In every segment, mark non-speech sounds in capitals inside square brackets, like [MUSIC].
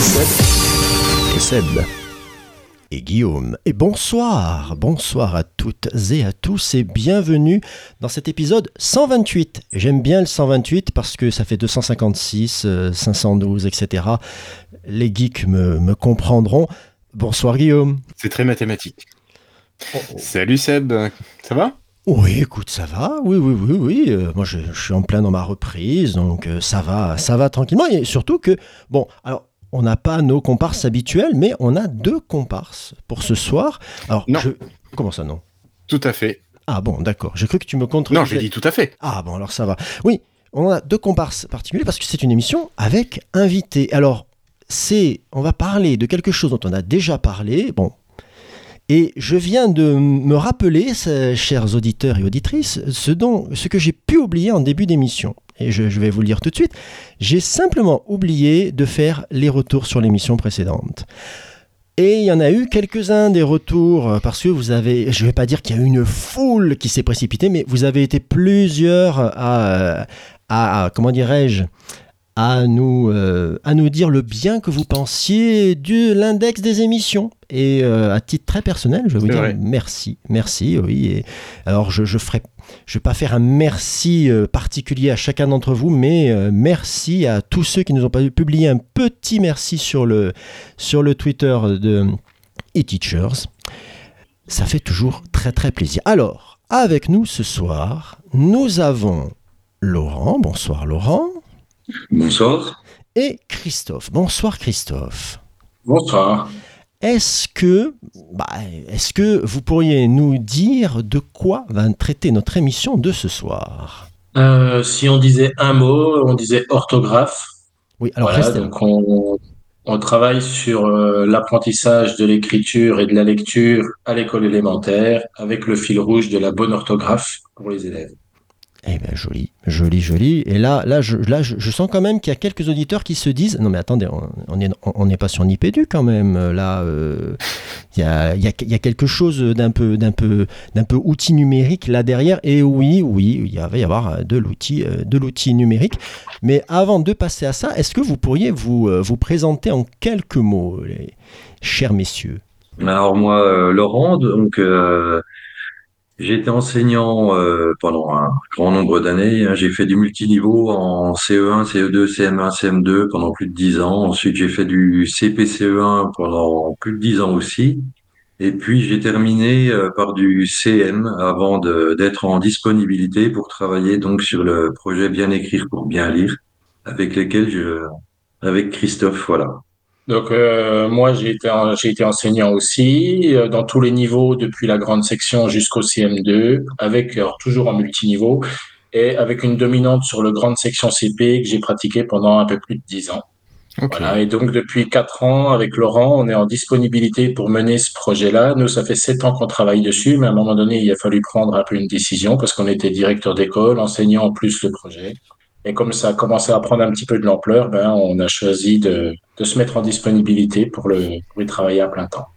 Seb. Et Seb. Et Guillaume. Et bonsoir, bonsoir à toutes et à tous et bienvenue dans cet épisode 128. J'aime bien le 128 parce que ça fait 256, 512, etc. Les geeks me, me comprendront. Bonsoir Guillaume. C'est très mathématique. Salut Seb, ça va? Oui, écoute, ça va. Oui, oui, oui, oui. Euh, moi, je, je suis en plein dans ma reprise, donc euh, ça va, ça va tranquillement. Et surtout que, bon, alors, on n'a pas nos comparses habituels, mais on a deux comparses pour ce soir. Alors, Non. je- comment ça, non? Tout à fait. Ah bon, d'accord. J'ai cru que tu me contredisais. Non, j'ai dit tout à fait. Ah bon, alors ça va. Oui, on a deux comparses particuliers parce que c'est une émission avec invité. Alors, c'est, on va parler de quelque chose dont on a déjà parlé. Bon. Et je viens de me rappeler, chers auditeurs et auditrices, ce, que j'ai pu oublier en début d'émission. Et je, vais vous le dire tout de suite. J'ai simplement oublié de faire les retours sur l'émission précédente. Et il y en a eu quelques-uns des retours, euh, parce que vous avez, je ne vais pas dire qu'il y a une foule qui s'est précipitée, mais vous avez été plusieurs à- à- comment dirais-je, à nous, euh, à nous dire le bien que vous pensiez de l'index des émissions. Et euh, à titre très personnel, je vais vous dire vrai. merci, merci, oui. Et alors je, je ferai, je vais pas faire un merci euh, particulier à chacun d'entre vous, mais merci à tous ceux qui nous ont publié un petit merci sur le, sur le Twitter de eTeachers. Ça fait toujours très très plaisir. Alors, avec nous ce soir, nous avons Laurent. Bonsoir Laurent. Bonsoir. Et Christophe. Bonsoir Christophe. Bonsoir. Est-ce que, bah, est-ce que vous pourriez nous dire de quoi va traiter notre émission de ce soir? Euh, si on disait un mot, on disait orthographe. Oui, alors Voilà, restez- donc on, on travaille sur euh, l'apprentissage de l'écriture et de la lecture à l'école élémentaire avec le fil rouge de la bonne orthographe pour les élèves. Eh bien, joli, joli, joli. Et là, là, je, là, je, sens quand même qu'il y a quelques auditeurs qui se disent Non, mais attendez, on- n'est on pas sur Nipédu quand même. Là, euh, il y, a, y a- quelque chose d'un peu, d'un peu, d'un peu outil numérique là derrière. Et oui, oui, il va y avoir de l'outil, euh, de l'outil numérique. Mais avant de passer à ça, est-ce que vous pourriez vous, euh, vous présenter en quelques mots, les chers messieurs? Alors moi, Laurent, donc j'ai été enseignant euh, pendant un grand nombre d'années. hein. J'ai fait du multiniveau en E CE1, CE2, CM1, CM2 pendant plus de 10 ans. Ensuite, j'ai fait du CPCE1 pendant plus de 10 ans aussi. Et puis, j'ai terminé euh, par du CM avant d'être en disponibilité pour travailler donc sur le projet Bien écrire pour bien lire, avec lesquels je, avec Christophe, voilà. Donc euh, moi j'ai été en- j'ai été enseignant aussi euh, dans tous les niveaux depuis la grande section jusqu'au CM2 avec alors, toujours en multiniveau et avec une dominante sur le grande section CP que j'ai pratiqué pendant un peu plus de dix ans. Voilà, et donc depuis quatre ans, avec Laurent, on est en disponibilité pour mener ce projet-là. Nous, ça fait sept ans qu'on travaille dessus, mais à un moment donné, il a fallu prendre un peu une décision parce qu'on était directeur d'école, enseignant en plus le projet. Et comme ça a commencé à prendre un petit peu de l'ampleur, ben, on a choisi de, de se mettre en disponibilité pour, le, pour y travailler à plein temps.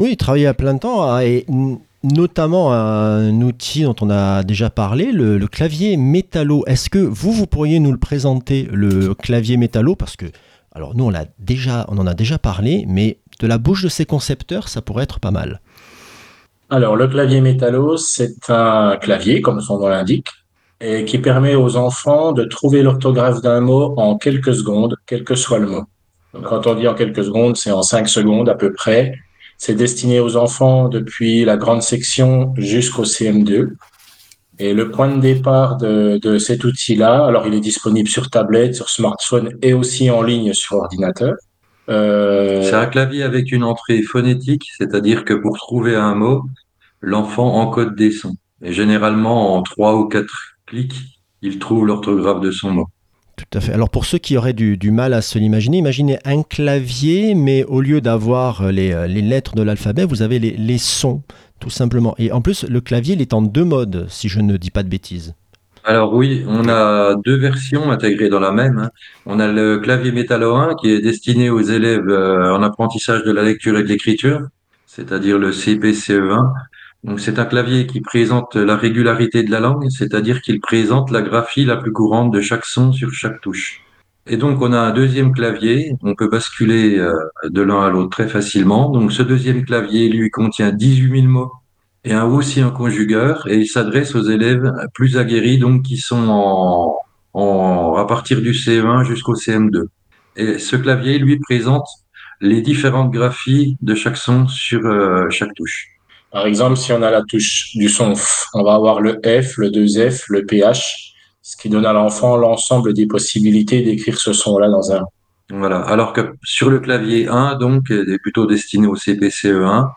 Oui, travailler à plein temps ah, et notamment un outil dont on a déjà parlé, le, le clavier métallo. Est-ce que vous, vous pourriez nous le présenter, le clavier métallo? Parce que, alors nous, on, déjà, on en a déjà parlé, mais de la bouche de ses concepteurs, ça pourrait être pas mal. Alors, le clavier métallo, c'est un clavier, comme son nom l'indique, et qui permet aux enfants de trouver l'orthographe d'un mot en quelques secondes, quel que soit le mot. Donc, quand on dit en quelques secondes, c'est en cinq secondes à peu près. C'est destiné aux enfants depuis la grande section jusqu'au CM2. Et le point de départ de, de cet outil-là, alors il est disponible sur tablette, sur smartphone et aussi en ligne sur ordinateur. Euh, C'est un clavier avec une entrée phonétique, c'est-à-dire que pour trouver un mot, l'enfant encode des sons. Et généralement, en trois ou quatre clics, il trouve l'orthographe de son mot. Tout à fait. Alors pour ceux qui auraient du, du mal à se l'imaginer, imaginez un clavier, mais au lieu d'avoir les, euh, les lettres de l'alphabet, vous avez les, les sons, tout simplement. Et en plus, le clavier, il est en deux modes, si je ne dis pas de bêtises. Alors oui, on a deux versions intégrées dans la même. hein. On a le clavier métallo 1 qui est destiné aux élèves euh, en apprentissage de la lecture et de l'écriture, c'est-à-dire le CPCE1. Donc c'est un clavier qui présente la régularité de la langue, c'est-à-dire qu'il présente la graphie la plus courante de chaque son sur chaque touche. Et donc on a un deuxième clavier, on peut basculer euh, de l'un à l'autre très facilement. Donc ce deuxième clavier, lui, contient 18 000 mots et un aussi un conjugueur et il s'adresse aux élèves plus aguerris donc qui sont en, à partir du CE1 jusqu'au CM2. Et ce clavier lui présente les différentes graphies de chaque son sur euh, chaque touche. Par exemple, si on a la touche du son F, on va avoir le F, le 2F, le PH, ce qui donne à l'enfant l'ensemble des possibilités d'écrire ce son-là dans un. Voilà. Alors que sur le clavier 1, donc, est plutôt destiné au CPCE1.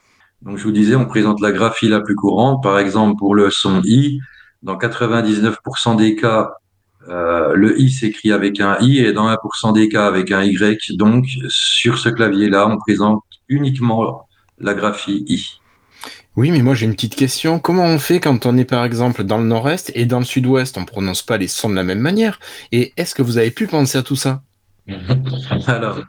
Donc, je vous disais, on présente la graphie la plus courante. Par exemple, pour le son I, dans 99% des cas, euh, le I s'écrit avec un I et dans 1% des cas avec un Y. Donc, sur ce clavier-là, on présente uniquement la graphie I. Oui, mais moi j'ai une petite question. Comment on fait quand on est par exemple dans le nord-est et dans le sud-ouest? On prononce pas les sons de la même manière. Et est-ce que vous avez pu penser à tout ça? [LAUGHS] Alors,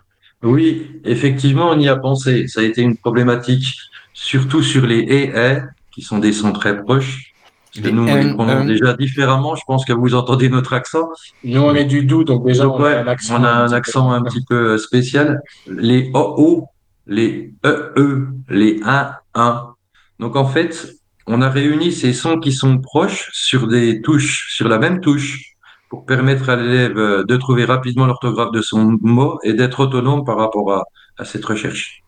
oui, effectivement, on y a pensé. Ça a été une problématique, surtout sur les et, et qui sont des sons très proches. Parce que Les nous, on les prononce déjà différemment. Je pense que vous entendez notre accent. Nous, on est du doux, donc déjà, Donc, on a un accent. on a un petit peu- accent un petit peu euh, spécial. Les OO, les EE, les 1, 1. Donc, en fait, on a réuni ces sons qui sont proches sur des touches, sur la même touche, pour permettre à l'élève euh, de trouver rapidement l'orthographe de son mot et d'être autonome par rapport à, à cette recherche.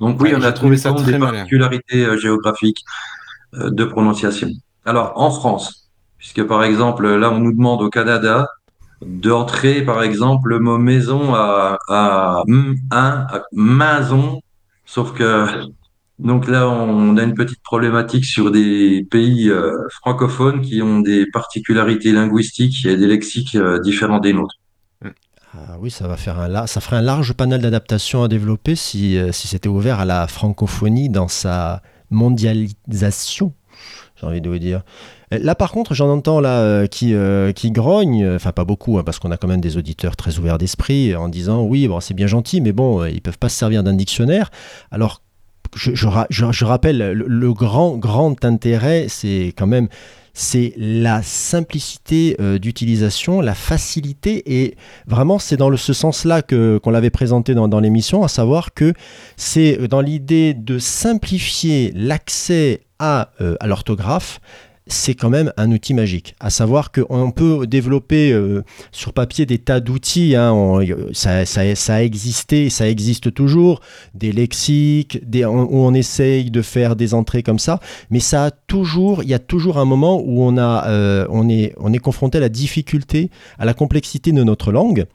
Donc, oui, Ouais, on a trouvé ça très des malin. particularités euh, géographiques euh, de prononciation. Alors, en France, puisque par exemple, là, on nous demande au Canada d'entrer, par exemple, le mot maison à, à maison, sauf que, donc là, on a une petite problématique sur des pays euh, francophones qui ont des particularités linguistiques et des lexiques euh, différents des nôtres. Ah oui, ça va faire un ça ferait un large panel d'adaptations à développer si, euh, si c'était ouvert à la francophonie dans sa mondialisation. J'ai envie de vous dire. Là, par contre, j'en entends là qui, euh, qui grognent, euh, enfin pas beaucoup, hein, parce qu'on a quand même des auditeurs très ouverts d'esprit, en disant oui, c'est bien gentil, mais bon, ils peuvent pas se servir d'un dictionnaire. Alors, je, je ra- je- je rappelle, le, grand, intérêt, c'est quand même c'est la simplicité euh, d'utilisation, la facilité, et vraiment c'est dans ce sens-là que qu'on l'avait présenté dans, l'émission, à savoir que c'est dans l'idée de simplifier l'accès à, euh, à l'orthographe. C'est quand même un outil magique. À savoir qu'on peut développer euh, sur papier des tas d'outils. hein, on- ça, ça, ça a existé, ça existe toujours. Des lexiques, des, on- où on essaye de faire des entrées comme ça mais ça a toujours, il y a toujours un moment où on, a, euh, on, est, on est confronté à la difficulté, à la complexité de notre langue,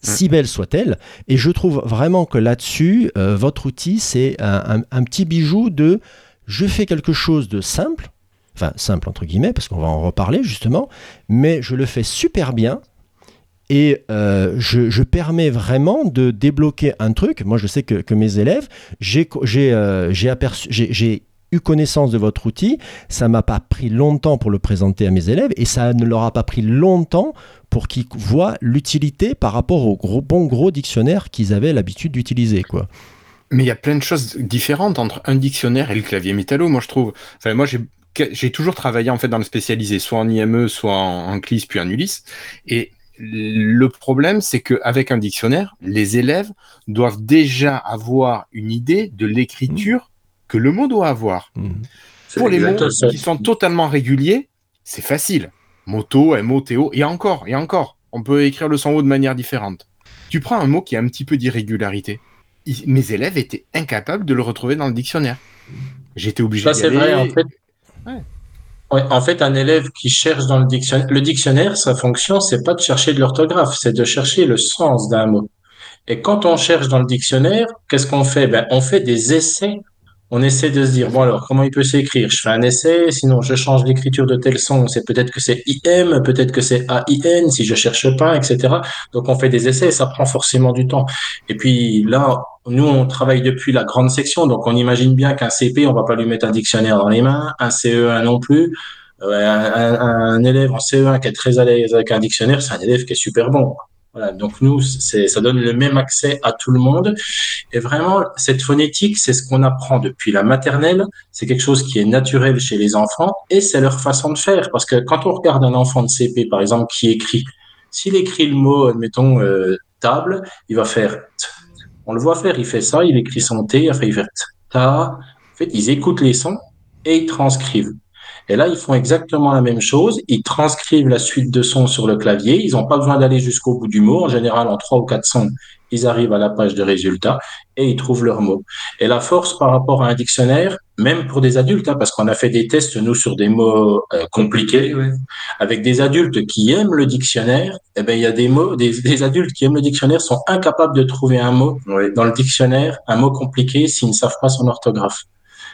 si belle soit-elle. Et je trouve vraiment que là-dessus, euh, votre outil, c'est un- un petit bijou de je fais quelque chose de simple, enfin simple entre guillemets, parce qu'on va en reparler justement, mais je le fais super bien. Et euh, je, permets vraiment de débloquer un truc. Moi, je sais que, que mes élèves, j'ai euh, eu connaissance de votre outil. Ça m'a pas pris longtemps pour le présenter à mes élèves et ça ne leur a pas pris longtemps pour qu'ils voient l'utilité par rapport au bon gros dictionnaire qu'ils avaient l'habitude d'utiliser. Mais il y a plein de choses différentes entre un dictionnaire et le clavier métallo, moi je trouve. Enfin, moi j'ai toujours travaillé en fait dans le spécialisé, soit en IME, soit en, en CLIS, puis en ULIS. Et le problème, c'est qu'avec un dictionnaire, les élèves doivent déjà avoir une idée de l'écriture que le mot doit avoir. C'est Pour les mots ça. qui sont totalement réguliers, c'est facile. Moto, MOTO, et encore, et encore. On peut écrire le son O de manière différente. Tu prends un mot qui a un petit peu d'irrégularité. Mes élèves étaient incapables de le retrouver dans le dictionnaire. J'étais obligé Ça, d'y c'est vrai, en fait. En fait, un élève qui cherche dans le dictionnaire, le dictionnaire, sa fonction, c'est pas de chercher de l'orthographe, c'est de chercher le sens d'un mot. Et quand on cherche dans le dictionnaire, qu'est-ce qu'on fait? Ben, on fait des essais on essaie de se dire, bon alors, comment il peut s'écrire? Je fais un essai, sinon je change l'écriture de tel son, c'est peut-être que c'est IM, peut-être que c'est AIN, si je cherche pas, etc. Donc on fait des essais et ça prend forcément du temps. Et puis là, nous, on travaille depuis la grande section, donc on imagine bien qu'un CP, on va pas lui mettre un dictionnaire dans les mains, un CE1 non plus. Euh, un, un, élève en CE1 qui est très à l'aise avec un dictionnaire, c'est un élève qui est super bon. Voilà, donc nous, ça donne le même accès à tout le monde. Et vraiment, cette phonétique, c'est ce qu'on apprend depuis la maternelle. C'est quelque chose qui est naturel chez les enfants et c'est leur façon de faire. Parce que quand on regarde un enfant de CP, par exemple, qui écrit, s'il écrit le mot, admettons, euh, table, il va faire. On le voit faire, il fait ça, il écrit son T, après il fait ta. En fait, ils écoutent les sons et ils transcrivent. Et là, ils font exactement la même chose. Ils transcrivent la suite de sons sur le clavier. Ils n'ont pas besoin d'aller jusqu'au bout du mot. En général, en trois ou quatre sons, ils arrivent à la page de résultat et ils trouvent leur mot. Et la force par rapport à un dictionnaire, même pour des adultes, hein, parce qu'on a fait des tests, nous, sur des mots euh, compliqués, avec des adultes qui aiment le dictionnaire, eh ben, il y a des mots, des, des, adultes qui aiment le dictionnaire sont incapables de trouver un mot dans le dictionnaire, un mot compliqué, s'ils ne savent pas son orthographe.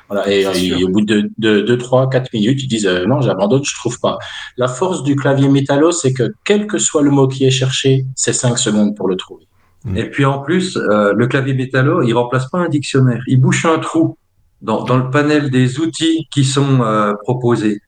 Voilà, et, et, au bout de 2, 3, 4 minutes, ils disent euh, non, j'abandonne, je trouve pas. La force du clavier métallo, c'est que quel que soit le mot qui est cherché, c'est 5 secondes pour le trouver. Et puis en plus, euh, le clavier métallo, il remplace pas un dictionnaire, il bouche un trou dans, dans le panel des outils qui sont euh, proposés.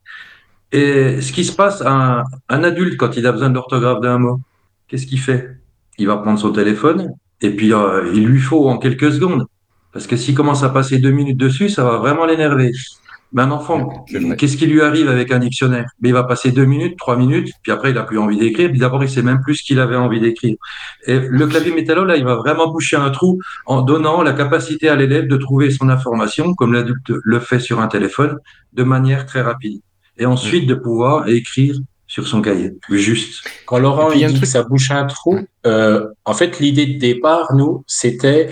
Et ce qui se passe, un, un adulte, quand il a besoin de l'orthographe d'un mot, qu'est-ce qu'il fait? Il va prendre son téléphone et puis euh, il lui faut en quelques secondes parce que s'il commence à passer deux minutes dessus, ça va vraiment l'énerver. Mais un enfant, qu'est-ce qui lui arrive avec un dictionnaire? Mais il va passer deux minutes, trois minutes, puis après il a plus envie d'écrire. Puis d'abord, il sait même plus ce qu'il avait envie d'écrire. Et le clavier métallo, là, il va vraiment boucher un trou en donnant la capacité à l'élève de trouver son information, comme l'adulte le fait sur un téléphone, de manière très rapide. Et ensuite de pouvoir écrire sur son cahier, juste. Quand Laurent il dit que ça bouche un trou, euh, en fait, l'idée de départ, nous, c'était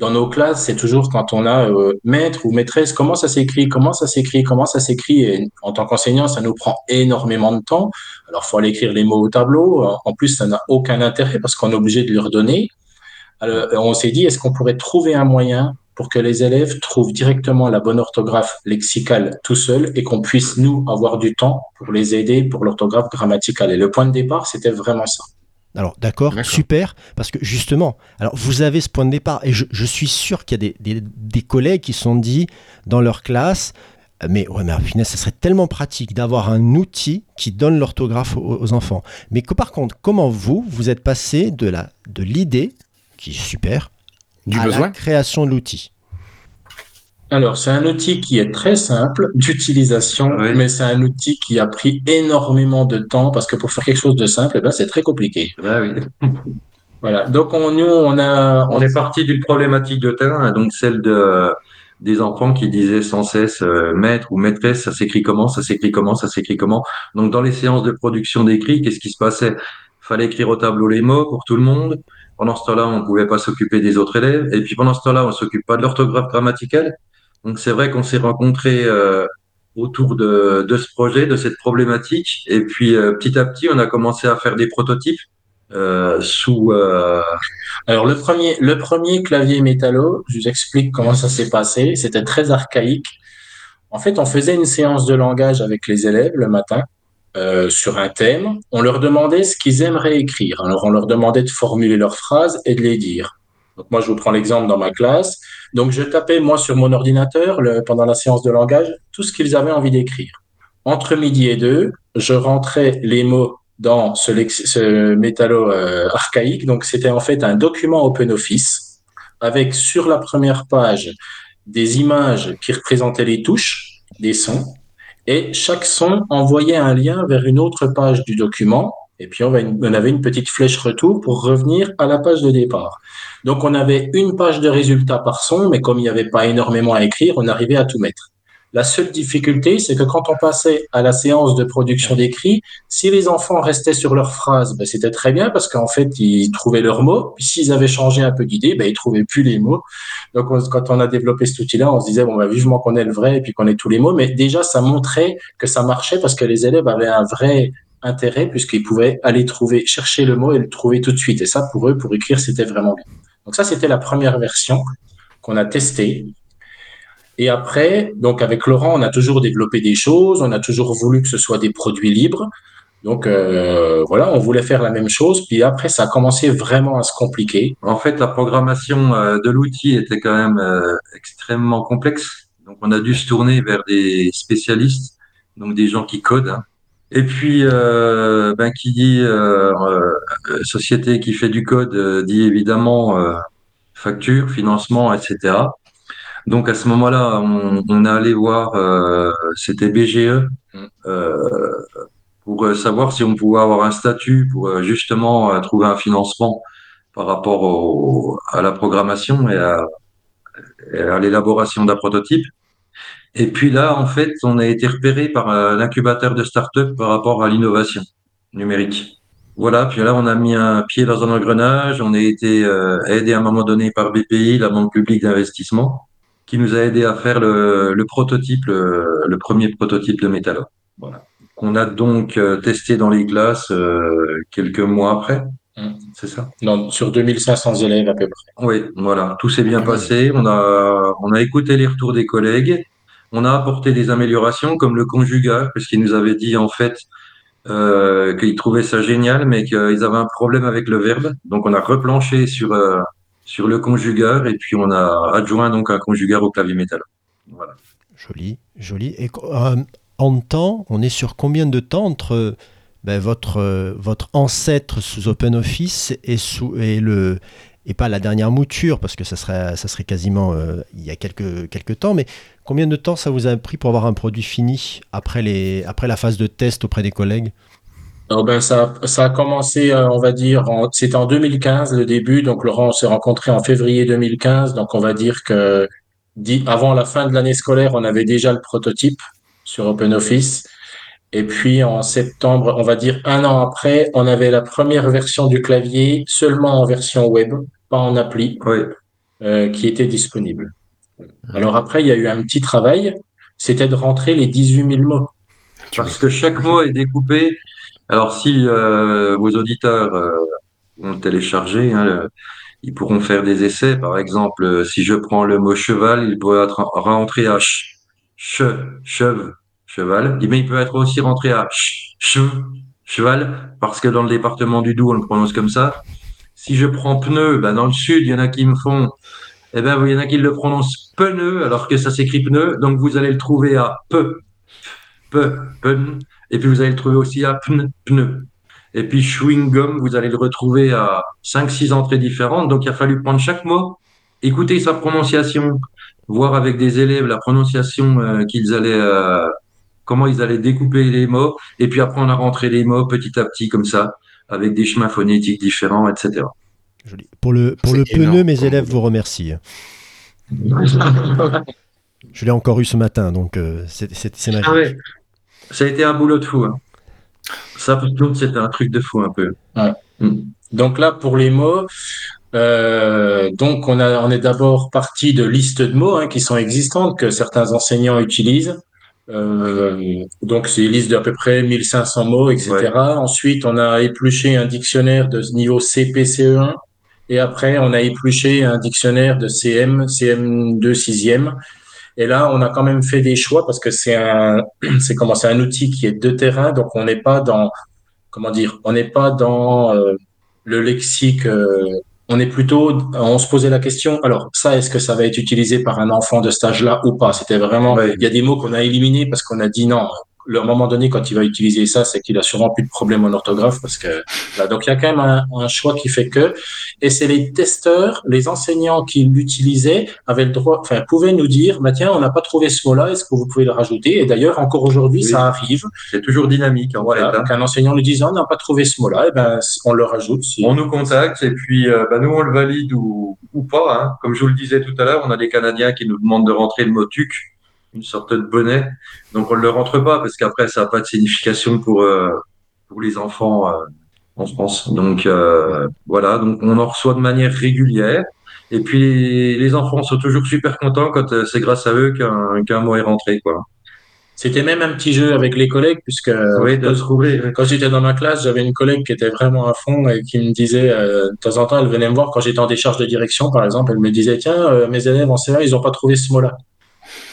dans nos classes, c'est toujours quand on a euh, maître ou maîtresse, comment ça s'écrit, comment ça s'écrit, comment ça s'écrit. Et en tant qu'enseignant, ça nous prend énormément de temps. Alors, faut aller écrire les mots au tableau. En plus, ça n'a aucun intérêt parce qu'on est obligé de leur donner. Alors, on s'est dit, est-ce qu'on pourrait trouver un moyen pour que les élèves trouvent directement la bonne orthographe lexicale tout seul et qu'on puisse, nous, avoir du temps pour les aider pour l'orthographe grammaticale? Et le point de départ, c'était vraiment ça. Alors d'accord, super, parce que justement, alors vous avez ce point de départ, et je, je suis sûr qu'il y a des, des, des, collègues qui sont dit dans leur classe, mais ouais, mais final, ça serait tellement pratique d'avoir un outil qui donne l'orthographe aux, aux, enfants. Mais que par contre, comment vous, vous êtes passé de la de l'idée, qui est super, du à besoin. la création de l'outil? Alors, c'est un outil qui est très simple d'utilisation, oui. mais c'est un outil qui a pris énormément de temps parce que pour faire quelque chose de simple, eh ben, c'est très compliqué. Ah oui. [LAUGHS] Voilà. Donc, on, nous, on a. On est parti d'une problématique de terrain, donc celle de, des enfants qui disaient sans cesse euh, maître ou maîtresse, ça s'écrit comment, ça s'écrit comment, ça s'écrit comment? Donc, dans les séances de production d'écrit, qu'est-ce qui se passait? Fallait écrire au tableau les mots pour tout le monde. Pendant ce temps-là, on pouvait pas s'occuper des autres élèves. Et puis pendant ce temps-là, on s'occupe pas de l'orthographe grammaticale. Donc c'est vrai qu'on s'est rencontrés euh, autour de, ce projet, de cette problématique, et puis euh, petit à petit, on a commencé à faire des prototypes euh, sous. Alors le premier, le premier clavier métallo, je vous explique comment ça s'est passé. C'était très archaïque. En fait, on faisait une séance de langage avec les élèves le matin. sur un thème, on leur demandait ce qu'ils aimeraient écrire. Alors, on leur demandait de formuler leurs phrases et de les dire. Donc, moi, je vous prends l'exemple dans ma classe. Donc, je tapais, moi, sur mon ordinateur, pendant la séance de langage, tout ce qu'ils avaient envie d'écrire. Entre midi et deux, je rentrais les mots dans ce, ce métallo euh, archaïque. Donc, c'était en fait un document OpenOffice avec sur la première page des images qui représentaient les touches, des sons, et chaque son envoyait un lien vers une autre page du document. Et puis, on avait une petite flèche retour pour revenir à la page de départ. Donc, on avait une page de résultats par son, mais comme il n'y avait pas énormément à écrire, on arrivait à tout mettre. La seule difficulté, c'est que quand on passait à la séance de production d'écrit, si les enfants restaient sur leurs phrases, ben, c'était très bien parce qu'en fait, ils trouvaient leurs mots. Puis s'ils avaient changé un peu d'idée, ben, ils trouvaient plus les mots. Donc, quand on a développé cet outil-là, on se disait, bon, ben, vivement qu'on ait le vrai et puis qu'on ait tous les mots. Mais déjà, ça montrait que ça marchait parce que les élèves avaient un vrai intérêt puisqu'ils pouvaient aller trouver, chercher le mot et le trouver tout de suite. Et ça, pour eux, pour écrire, c'était vraiment bien. Donc ça, c'était la première version qu'on a testée. Et après, donc avec Laurent, on a toujours développé des choses, on a toujours voulu que ce soit des produits libres. Donc euh, voilà, on voulait faire la même chose. Puis après, ça a commencé vraiment à se compliquer. En fait, la programmation euh, de l'outil était quand même euh, extrêmement complexe. Donc, on a dû se tourner vers des spécialistes, donc des gens qui codent. Et puis, euh, ben, qui dit euh, euh, société qui fait du code euh, dit évidemment euh, facture, financement, etc. Donc à ce moment-là, on, on est allé voir, euh, c'était BGE, pour savoir si on pouvait avoir un statut pour justement trouver un financement par rapport au, à la programmation et à, et à l'élaboration d'un prototype. Et puis là, en fait, on a été repéré par euh, l'incubateur de start-up par rapport à l'innovation numérique. Voilà, puis là, on a mis un pied dans un engrenage. On a été euh, aidé à un moment donné par BPI, la Banque publique d'investissement, qui nous a aidé à faire le, le prototype, le, le premier prototype de Métallo. Voilà. Qu'on a donc euh, testé dans les classes euh, quelques mois après. Mm. C'est ça? Non, sur 2500 élèves à peu près. Oui, voilà, tout s'est bien passé. On a, on a écouté les retours des collègues. On a apporté des améliorations comme le conjugat, parce qu'ils nous avaient dit en fait euh, qu'ils trouvaient ça génial, mais qu'ils avaient un problème avec le verbe. Donc on a replanché sur euh, sur le conjugat et puis on a adjoint donc un conjugat au clavier métal. Voilà. Joli, joli. Et euh, en temps, on est sur combien de temps entre ben, votre, euh, votre ancêtre sous OpenOffice et, sous, et, le, et pas la dernière mouture, parce que ça serait, ça serait quasiment euh, il y a quelques, quelques temps, mais combien de temps ça vous a pris pour avoir un produit fini après, les, après la phase de test auprès des collègues? Ben ça, ça a commencé, euh, on va dire, c'était en 2015 le début. Donc Laurent, on s'est rencontrés en février 2015. Donc on va dire que avant la fin de l'année scolaire, on avait déjà le prototype sur OpenOffice. Et puis en septembre, on va dire un an après, on avait la première version du clavier seulement en version web, pas en appli, Oui, euh, qui était disponible. Alors après, il y a eu un petit travail, c'était de rentrer les 18 000 mots. parce que chaque mot est découpé. Alors si euh, vos auditeurs euh, ont téléchargé, hein, le- ils pourront faire des essais. Par exemple, si je prends le mot cheval, il peut être rentré à ch, che, cheve, cheval. Mais il peut être aussi rentré à ch, chev, cheval, parce que dans le département du Doubs, on le prononce comme ça. Si je prends pneu, ben dans le sud, il y en a qui me font, eh ben, il y en a qui le prononcent pneu, alors que ça s'écrit pneu. Donc, vous allez le trouver à peu, peu, pen. Et puis, vous allez le trouver aussi à pne, pneu. Et puis, chewing gum, vous allez le retrouver à 5-6 entrées différentes. Donc, il a fallu prendre chaque mot, écouter sa prononciation, voir avec des élèves la prononciation euh, qu'ils allaient, euh, comment ils allaient découper les mots. Et puis, après, on a rentré les mots petit à petit, comme ça, avec des chemins phonétiques différents, etc. Joli. Pour le, pour le énorme pneu, mes élèves vous remercient. [LAUGHS] Je l'ai encore eu ce matin, donc euh, c'est c'est- c'est magique. Ah ouais. Ça a été un boulot de fou. Hein. Ça, c'était un truc de fou un peu. Donc là, pour les mots, euh, donc on a, on est d'abord parti de listes de mots hein, qui sont existantes que certains enseignants utilisent. Euh, donc c'est une liste d'à peu près 1500 mots, etc. Ouais. Ensuite, on a épluché un dictionnaire de niveau CP-CE1 et après on a épluché un dictionnaire de CM, CM2 6e. Et là, on a quand même fait des choix parce que c'est un, [CLEARS THROAT] c'est comment, c'est un outil qui est de terrain, donc on n'est pas dans, comment dire, on n'est pas dans euh, le lexique. euh, on est plutôt, on se posait la question. Alors ça, est-ce que ça va être utilisé par un enfant de cet âge-là ou pas? C'était vraiment. Ouais. Il y a des mots qu'on a éliminés parce qu'on a dit non. Le- À un moment donné, quand il va utiliser ça, c'est qu'il a sûrement plus de problème en orthographe parce que là, donc il y a quand même un, un choix qui fait que, et c'est les testeurs, les enseignants qui l'utilisaient avaient le droit, enfin pouvaient nous dire, bah tiens, on n'a pas trouvé ce mot-là, est-ce que vous pouvez le rajouter? Et d'ailleurs, encore aujourd'hui, Oui. ça arrive. C'est toujours dynamique en Voilà, fait. hein. donc un enseignant nous disant, on n'a pas trouvé ce mot-là, et ben on le rajoute. si- On nous contacte et puis euh, bah, nous on le valide ou, ou pas. Hein. Comme je vous le disais tout à l'heure, on a des Canadiens qui nous demandent de rentrer le mot tuc, une sorte de bonnet. Donc on ne le rentre pas parce qu'après ça n'a pas de signification pour euh, pour les enfants euh, en France. Donc euh, voilà, donc on en reçoit de manière régulière. Et puis les, enfants sont toujours super contents quand euh, c'est grâce à eux qu'un qu'un mot est rentré quoi. C'était même un petit jeu avec les collègues, puisque oui, de trouver. quand j'étais dans ma classe, j'avais une collègue qui était vraiment à fond et qui me disait, euh, de temps en temps, elle venait me voir quand j'étais en décharge de direction, par exemple, elle me disait, tiens, euh, mes élèves en CA, ils n'ont pas trouvé ce mot-là.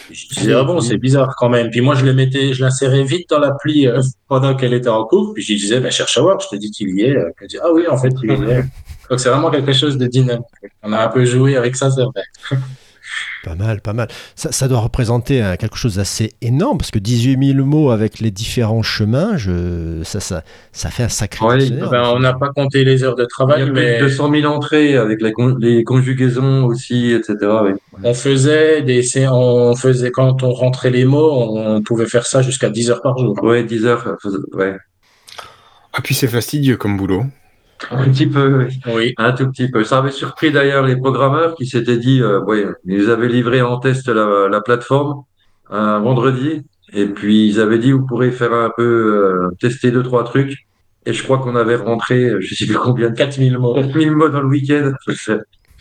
Je disais, ah bon, c'est bizarre quand même. Puis moi, je le mettais, je l'insérais vite dans l'appli euh, pendant qu'elle était en cours. Puis je disais, ben, cherche à voir, je te dis qu'il y est. Elle dit, ah oui, en fait, il y est. [LAUGHS] Donc c'est vraiment quelque chose de dynamique. On a un peu joué avec ça, c'est vrai. Pas mal, pas mal. Ça, ça doit représenter hein, quelque chose d'assez énorme, parce que 18 000 mots avec les différents chemins, je, ça, ça, ça fait un sacré. Ben, on n'a pas compté les heures de Il y travail, mais de 200 000 entrées avec la con- les conjugaisons aussi, etc. oui. on faisait des, on faisait, quand on rentrait les mots, on pouvait faire ça jusqu'à 10 heures par jour. Ouais, 10 heures. Ouais. Ah, puis c'est fastidieux comme boulot. Un petit peu, oui. Oui. Un tout petit peu. Ça avait surpris d'ailleurs les programmeurs qui s'étaient dit, euh, ouais, ils avaient livré en test la, la plateforme un vendredi, et puis ils avaient dit, vous pourrez faire un peu euh, tester deux trois trucs. Et je crois qu'on avait rentré, euh, je sais plus combien de 4000 mots. 4000 mots dans le week-end. [LAUGHS]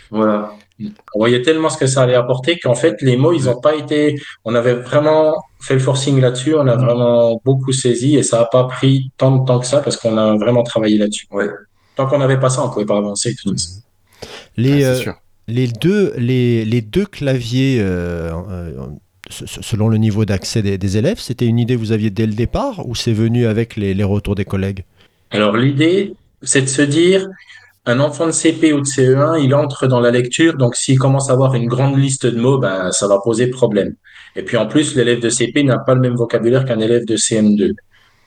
Voilà. On voyait tellement ce que ça allait apporter qu'en fait, les mots, ils n'ont pas été. On avait vraiment fait le forcing là-dessus. On a vraiment beaucoup saisi et ça n'a pas pris tant de temps que ça parce qu'on a vraiment travaillé là-dessus. Ouais. Tant qu'on n'avait pas ça, on ne pouvait pas avancer. Les, Ah, euh, sûr. les, deux, les, les deux claviers, euh, euh, se- se- selon le niveau d'accès des, des élèves, c'était une idée que vous aviez dès le départ ou c'est venu avec les, les retours des collègues? Alors, l'idée, c'est de se dire, un enfant de CP ou de CE1, il entre dans la lecture, donc s'il commence à avoir une grande liste de mots, ben, ça va poser problème. Et puis en plus, l'élève de CP n'a pas le même vocabulaire qu'un élève de CM2.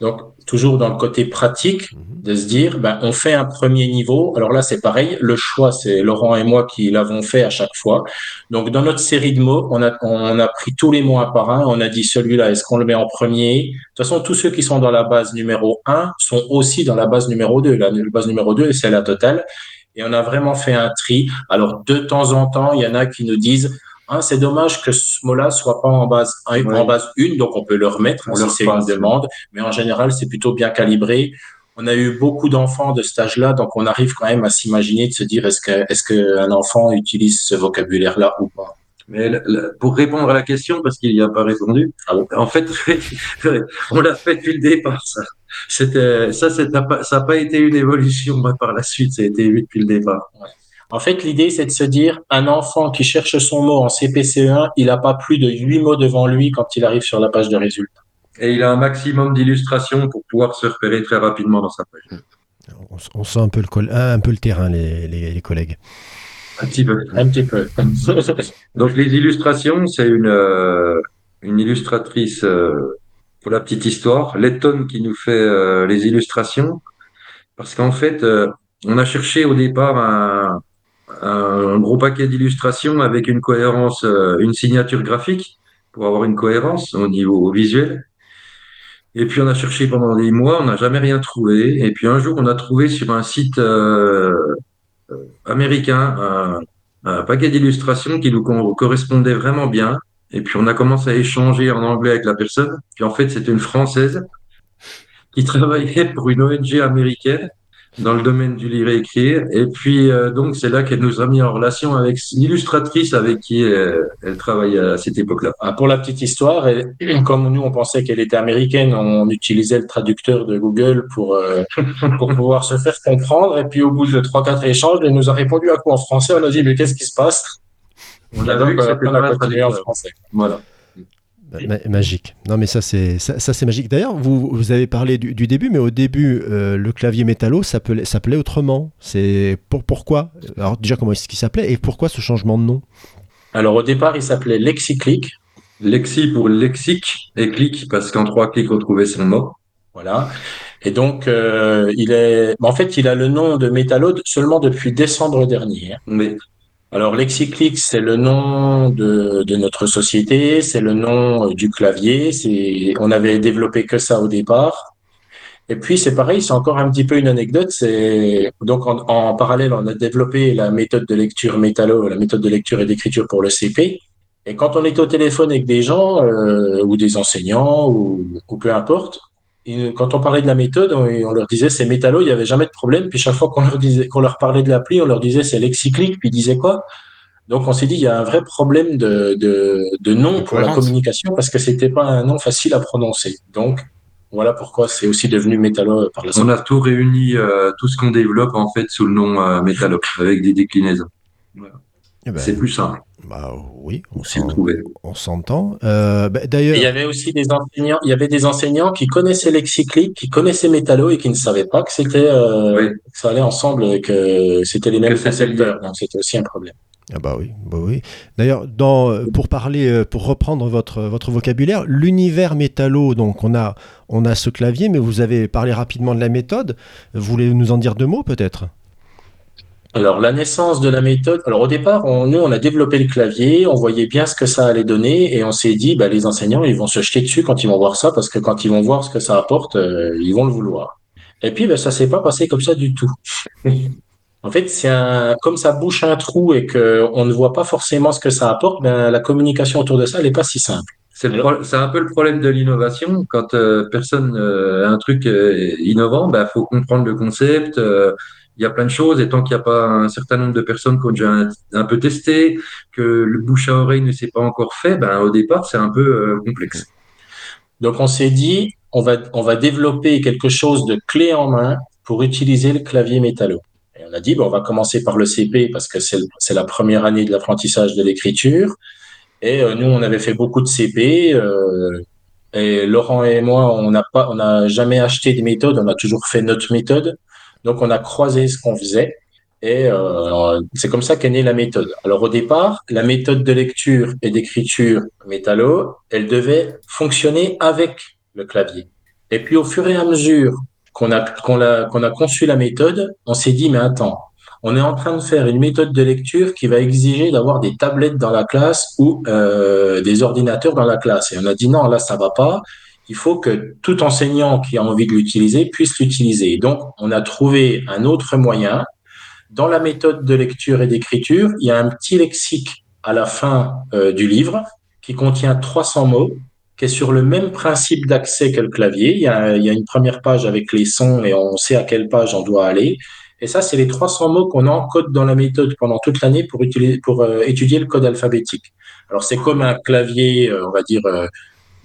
Donc, toujours dans le côté pratique, de se dire, ben, on fait un premier niveau. Alors là, c'est pareil. Le choix, c'est Laurent et moi qui l'avons fait à chaque fois. Donc, dans notre série de mots, on a, on a pris tous les mots un par un. On a dit celui-là, est-ce qu'on le met en premier? De toute façon, tous ceux qui sont dans la base numéro 1 sont aussi dans la base numéro 2. La base numéro 2, c'est la totale. Et on a vraiment fait un tri. Alors, de temps en temps, il y en a qui nous disent, ah, c'est dommage que ce mot-là soit pas en base, un- Ouais. en base 1, donc on peut le remettre hein, On si c'est une demande. Mais en général, c'est plutôt bien calibré. On a eu beaucoup d'enfants de cet âge-là, donc on arrive quand même à s'imaginer, de se dire, est-ce que, est-ce qu'un enfant utilise ce vocabulaire-là ou pas? Mais pour répondre à la question, parce qu'il n'y a pas répondu, Ah bon? en fait, [LAUGHS] on l'a fait depuis le départ, ça. C'était, ça, n'a pas, été une évolution par la suite, ça a été vu depuis le départ. En fait, l'idée, c'est de se dire, un enfant qui cherche son mot en CPCE1, il n'a pas plus de huit mots devant lui quand il arrive sur la page de résultats. Et il a un maximum d'illustrations pour pouvoir se repérer très rapidement dans sa page. on, s- on sent un peu le, col- un peu le terrain, les, les- les collègues. Un petit peu. Un petit peu. [LAUGHS] Donc les illustrations, c'est une, euh, une illustratrice, euh, pour la petite histoire, Letton qui nous fait euh, les illustrations. Parce qu'en fait, euh, on a cherché au départ un, un gros paquet d'illustrations avec une cohérence, euh, une signature graphique pour avoir une cohérence au niveau visuel. Et puis on a cherché pendant des mois, on n'a jamais rien trouvé. Et puis un jour, on a trouvé sur un site euh, euh, américain un, paquet d'illustrations qui nous co- correspondait vraiment bien. Et puis on a commencé à échanger en anglais avec la personne. Puis en fait, c'était une Française qui [LAUGHS] travaillait pour une ONG américaine dans le domaine du lire et écrire. Et puis euh, donc c'est là qu'elle nous a mis en relation avec une illustratrice avec qui elle, elle travaillait à cette époque-là. Ah, Pour la petite histoire, comme nous on pensait qu'elle était américaine, on utilisait le traducteur de Google pour euh, pour pouvoir se faire comprendre. Et puis au bout de trois quatre échanges, elle nous a répondu à quoi en français. On a dit mais qu'est-ce qui se passe? On Et a donc, vu que euh, on a continué en français. Voilà. Ma- magique. Non, mais ça, c'est ça, ça, c'est magique. D'ailleurs, vous, vous avez parlé du, du début, mais au début, euh, le clavier métallo s'appelait s'appelait autrement. C'est pour pourquoi Alors déjà, comment est-ce qu'il s'appelait et pourquoi ce changement de nom? Alors au départ, il s'appelait LexiClick. Lexi pour lexique et clic parce qu'en trois clics on trouvait son mot. Voilà. Et donc, euh, il est, en fait, il a le nom de Metallo seulement depuis décembre dernier. hein. Mais Alors, LexiClick, c'est le nom de, de notre société, c'est le nom euh, du clavier. On avait développé que ça au départ. Et puis, c'est pareil, c'est encore un petit peu une anecdote. Donc, en, en parallèle, on a développé la méthode de lecture Metallo, la méthode de lecture et d'écriture pour le CP. Et quand on était au téléphone avec des gens, euh, ou des enseignants, ou, ou peu importe, et quand on parlait de la méthode, on, on leur disait c'est métallo, il n'y avait jamais de problème. Puis chaque fois qu'on leur disait, qu'on leur parlait de l'appli, on leur disait c'est lexiclic, puis ils disaient quoi? Donc on s'est dit il y a un vrai problème de, de, de nom De pour la communication parce que c'était pas un nom facile à prononcer. Donc voilà pourquoi c'est aussi devenu métallo par la suite. on a tout réuni, euh, tout ce qu'on développe en fait sous le nom euh, Metallo avec des déclinaisons. Ben, C'est plus simple. Bah oui, on s'y s'entend. Euh, bah, D'ailleurs, il y avait aussi des enseignants, il y avait des enseignants qui connaissaient lexicyclique, qui connaissaient métallo et qui ne savaient pas que c'était, euh, Oui. ça allait ensemble et que c'était les mêmes concepteurs. Donc c'était aussi un problème. Ah bah oui, bah oui. D'ailleurs, dans euh, pour parler, pour reprendre votre votre vocabulaire, l'univers métallo. Donc on a on a ce clavier, mais vous avez parlé rapidement de la méthode. Vous voulez nous en dire deux mots peut-être? Alors, la naissance de la méthode. Alors, au départ, on, nous, on a développé le clavier, on voyait bien ce que ça allait donner et on s'est dit, bah, les enseignants, ils vont se jeter dessus quand ils vont voir ça parce que quand ils vont voir ce que ça apporte, euh, ils vont le vouloir. Et puis, bah, ça s'est pas passé comme ça du tout. [LAUGHS] En fait, c'est un, comme ça bouche un trou et que on ne voit pas forcément ce que ça apporte, ben, la communication autour de ça, elle n'est pas si simple. C'est pro- c'est un peu le problème de l'innovation. Quand euh, personne euh, a un truc euh, innovant, bah, faut comprendre le concept. Il y a plein de choses, et tant qu'il n'y a pas un certain nombre de personnes qui ont déjà un, peu testé, que le bouche à oreille ne s'est pas encore fait, ben, au départ, c'est un peu euh, complexe. Donc, on s'est dit, on va, on va développer quelque chose de clé en main pour utiliser le clavier métallo. Et on a dit, bon, on va commencer par le CP parce que c'est la première année de l'apprentissage de l'écriture. Et euh, nous, on avait fait beaucoup de CP. euh, et Laurent et moi, on n'a on n'a jamais acheté des méthodes. On a toujours fait notre méthode. Donc, on a croisé ce qu'on faisait. Et euh, c'est comme ça qu'est née la méthode. Alors au départ, la méthode de lecture et d'écriture métallo, elle devait fonctionner avec le clavier. Et puis au fur et à mesure qu'on a qu'on a conçu la méthode, on s'est dit mais attends, on est en train de faire une méthode de lecture qui va exiger d'avoir des tablettes dans la classe ou euh, des ordinateurs dans la classe. Et on a dit non, là ça va pas. Il faut que tout enseignant qui a envie de l'utiliser puisse l'utiliser. Donc on a trouvé un autre moyen dans la méthode de lecture et d'écriture, il y a un petit lexique à la fin euh, du livre qui contient 300 mots, qui est sur le même principe d'accès que le clavier. Il y, a, une première page avec les sons et on sait à quelle page on doit aller. Et ça, c'est les 300 mots qu'on encode dans la méthode pendant toute l'année pour, euh, étudier le code alphabétique. Alors, c'est comme un clavier, euh, on va dire,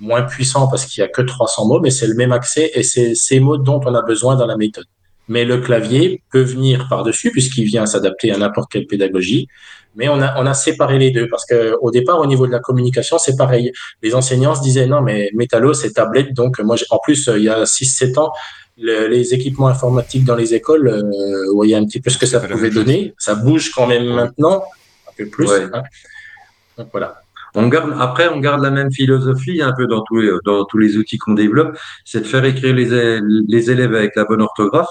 moins puissant parce qu'il n'y a que 300 mots, mais c'est le même accès et c'est ces mots dont on a besoin dans la méthode mais le clavier peut venir par-dessus puisqu'il vient s'adapter à n'importe quelle pédagogie. Mais on a, on a séparé les deux parce que au départ, au niveau de la communication, c'est pareil. Les enseignants se disaient non, mais Métallo, c'est tablette. Donc, moi, en plus, il y a 6-7 ans, le, les équipements informatiques dans les écoles, euh, vous voyez un petit peu ce que ça pouvait donner. Ça bouge quand même maintenant, un peu plus. Ouais. Hein. Donc, voilà. On garde, après, on garde la même philosophie un peu dans tous les, dans tous les outils qu'on développe, c'est de faire écrire les, les élèves avec la bonne orthographe.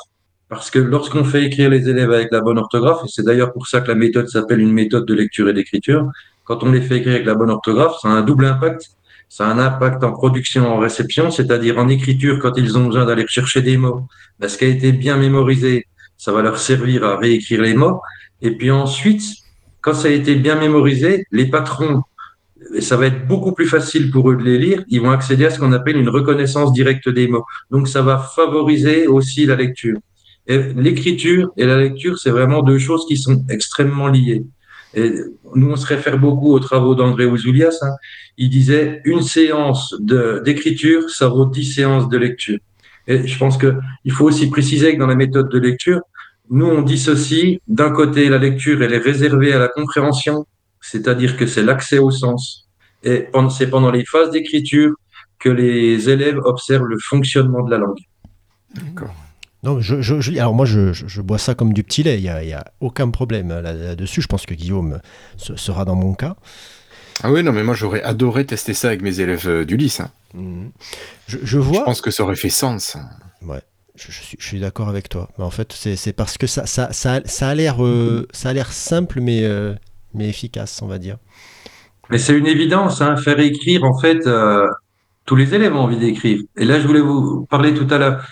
Parce que lorsqu'on fait écrire les élèves avec la bonne orthographe, et c'est d'ailleurs pour ça que la méthode s'appelle une méthode de lecture et d'écriture, quand on les fait écrire avec la bonne orthographe, ça a un double impact. Ça a un impact en production, en réception, c'est-à-dire en écriture quand ils ont besoin d'aller chercher des mots. Ben, ce qui a été bien mémorisé, ça va leur servir à réécrire les mots. Et puis ensuite, quand ça a été bien mémorisé, les patrons, ça va être beaucoup plus facile pour eux de les lire. Ils vont accéder à ce qu'on appelle une reconnaissance directe des mots. Donc ça va favoriser aussi la lecture. Et l'écriture et la lecture, c'est vraiment deux choses qui sont extrêmement liées. Et nous, on se réfère beaucoup aux travaux d'André Ouzoulias. Hein. Il disait une séance d'écriture, ça vaut dix séances de lecture. Et je pense que il faut aussi préciser que dans la méthode de lecture, nous, on dissocie d'un côté la lecture, elle est réservée à la compréhension, c'est-à-dire que c'est l'accès au sens. Et c'est pendant les phases d'écriture que les élèves observent le fonctionnement de la langue. D'accord. Non, je, je, je, alors moi, je, je, bois ça comme du petit lait. Il n'y a, a, aucun problème là-dessus. je pense que Guillaume ce sera dans mon cas. Ah oui, non, mais moi, j'aurais adoré tester ça avec mes élèves euh, du lycée. Hein. Mmh. Je, je, vois. Je pense que ça aurait fait sens. Ouais. Je, suis, je suis d'accord avec toi. Mais en fait, c'est parce que ça, ça, ça, ça a l'air euh, ça a l'air simple, mais, euh, mais efficace, on va dire. Mais c'est une évidence, hein, faire écrire, en fait, euh, tous les élèves ont envie d'écrire. Et là, je voulais vous parler tout à l'heure.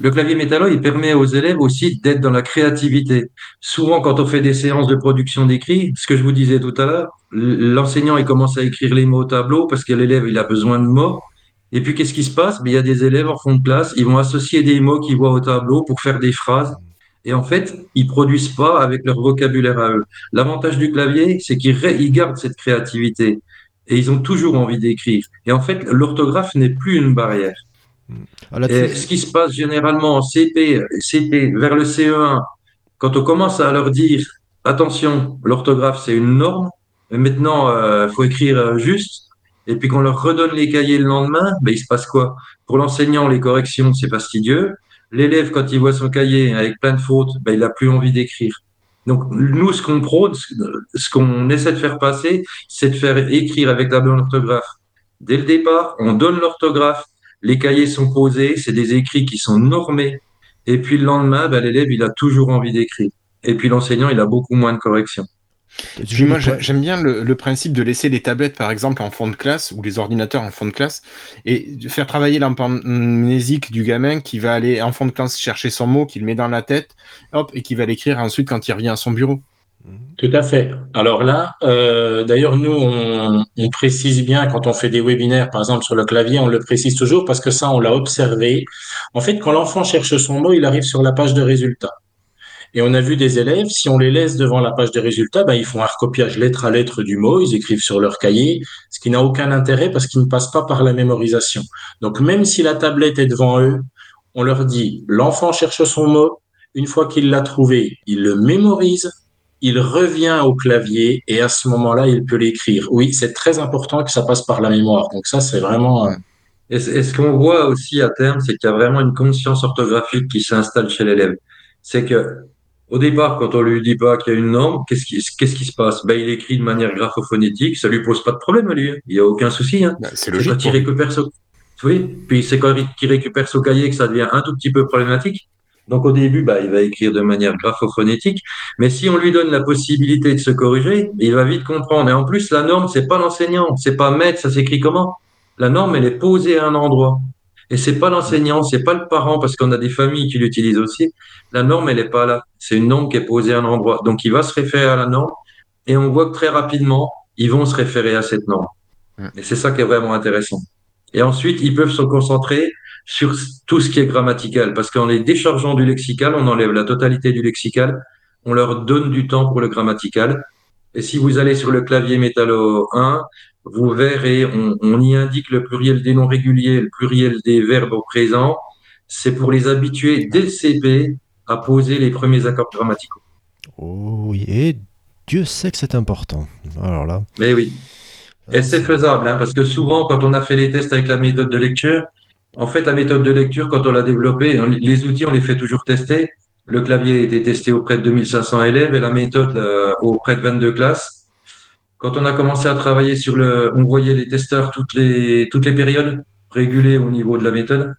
Le clavier métallo, il permet aux élèves aussi d'être dans la créativité. Souvent, quand on fait des séances de production d'écrit, ce que je vous disais tout à l'heure, l'enseignant, il commence à écrire les mots au tableau parce que l'élève, il a besoin de mots. Et puis, qu'est-ce qui se passe? Il y a des élèves en fond de classe, ils vont associer des mots qu'ils voient au tableau pour faire des phrases. Et en fait, ils produisent pas avec leur vocabulaire à eux. L'avantage du clavier, c'est qu'ils gardent cette créativité. Et ils ont toujours envie d'écrire. Et en fait, l'orthographe n'est plus une barrière. Ah, Et ce qui se passe généralement en CP, CP vers le CE1, quand on commence à leur dire attention, l'orthographe c'est une norme, Mais maintenant, euh, faut écrire euh, juste. Et puis qu'on leur redonne les cahiers le lendemain, ben, il se passe quoi? Pour l'enseignant, les corrections, c'est fastidieux. L'élève, quand il voit son cahier avec plein de fautes, ben, il a plus envie d'écrire. Donc, nous, ce qu'on prône, ce qu'on essaie de faire passer, c'est de faire écrire avec la bonne orthographe. Dès le départ, on donne l'orthographe, les cahiers sont posés, c'est des écrits qui sont normés. Et puis le lendemain, ben, l'élève, il a toujours envie d'écrire. Et puis l'enseignant, il a beaucoup moins de corrections. Puis moi, j'ai- j'aime bien le, le principe de laisser les tablettes, par exemple, en fond de classe, ou les ordinateurs en fond de classe, et de faire travailler l'amnésique du gamin qui va aller en fond de classe chercher son mot, qu'il met dans la tête, hop, et qui va l'écrire ensuite quand il revient à son bureau. Tout à fait. Alors là, euh, d'ailleurs, nous, on, on précise bien quand on fait des webinaires, par exemple sur le clavier, on le précise toujours parce que ça, on l'a observé. En fait, quand l'enfant cherche son mot, il arrive sur la page de résultats. Et on a vu des élèves, si on les laisse devant la page de résultats, ben, ils font un recopiage lettre à lettre du mot, ils écrivent sur leur cahier, ce qui n'a aucun intérêt parce qu'ils ne passent pas par la mémorisation. Donc, même si la tablette est devant eux, on leur dit, l'enfant cherche son mot, une fois qu'il l'a trouvé, il le mémorise, il revient au clavier et à ce moment-là, il peut l'écrire. Oui, c'est très important que ça passe par la mémoire. Donc ça, c'est vraiment... euh, et ce qu'on voit aussi à terme, c'est qu'il y a vraiment une conscience orthographique qui s'installe chez l'élève. C'est que, au départ, quand on lui dit pas qu'il y a une norme, qu'est-ce qui, qu'est-ce qui se passe? Ben, il écrit de manière graphophonétique, ça lui pose pas de problème à lui. hein. Il y a aucun souci, hein. Bah, c'est logique. récupère son, oui, puis c'est quand il récupère son cahier que ça devient un tout petit peu problématique. Donc au début, bah, il va écrire de manière graphophonétique, mais si on lui donne la possibilité de se corriger, il va vite comprendre. Et en plus, la norme, c'est pas l'enseignant, c'est pas maître, ça s'écrit comment? La norme, elle est posée à un endroit. Et c'est pas l'enseignant, c'est pas le parent, parce qu'on a des familles qui l'utilisent aussi. La norme, elle est pas là. C'est une norme qui est posée à un endroit. Donc il va se référer à la norme, et on voit que très rapidement, ils vont se référer à cette norme. Et c'est ça qui est vraiment intéressant. Et ensuite, ils peuvent se concentrer sur tout ce qui est grammatical, parce qu'en les déchargeant du lexical, on enlève la totalité du lexical, on leur donne du temps pour le grammatical. Et si vous allez sur le clavier métallo 1, vous verrez, on, on y indique le pluriel des noms réguliers, le pluriel des verbes au présent. C'est pour les habituer dès le CP à poser les premiers accords grammaticaux. Oh oui, et Dieu sait que c'est important. Alors là. Mais oui. Et c'est faisable, hein, parce que souvent, quand on a fait les tests avec la méthode de lecture, en fait, la méthode de lecture, quand on l'a développée, on- les outils, on les fait toujours tester. Le clavier a été testé auprès de 2500 élèves et la méthode euh, auprès de 22 classes. Quand on a commencé à travailler sur le, on voyait les testeurs toutes les, toutes les périodes régulées au niveau de la méthode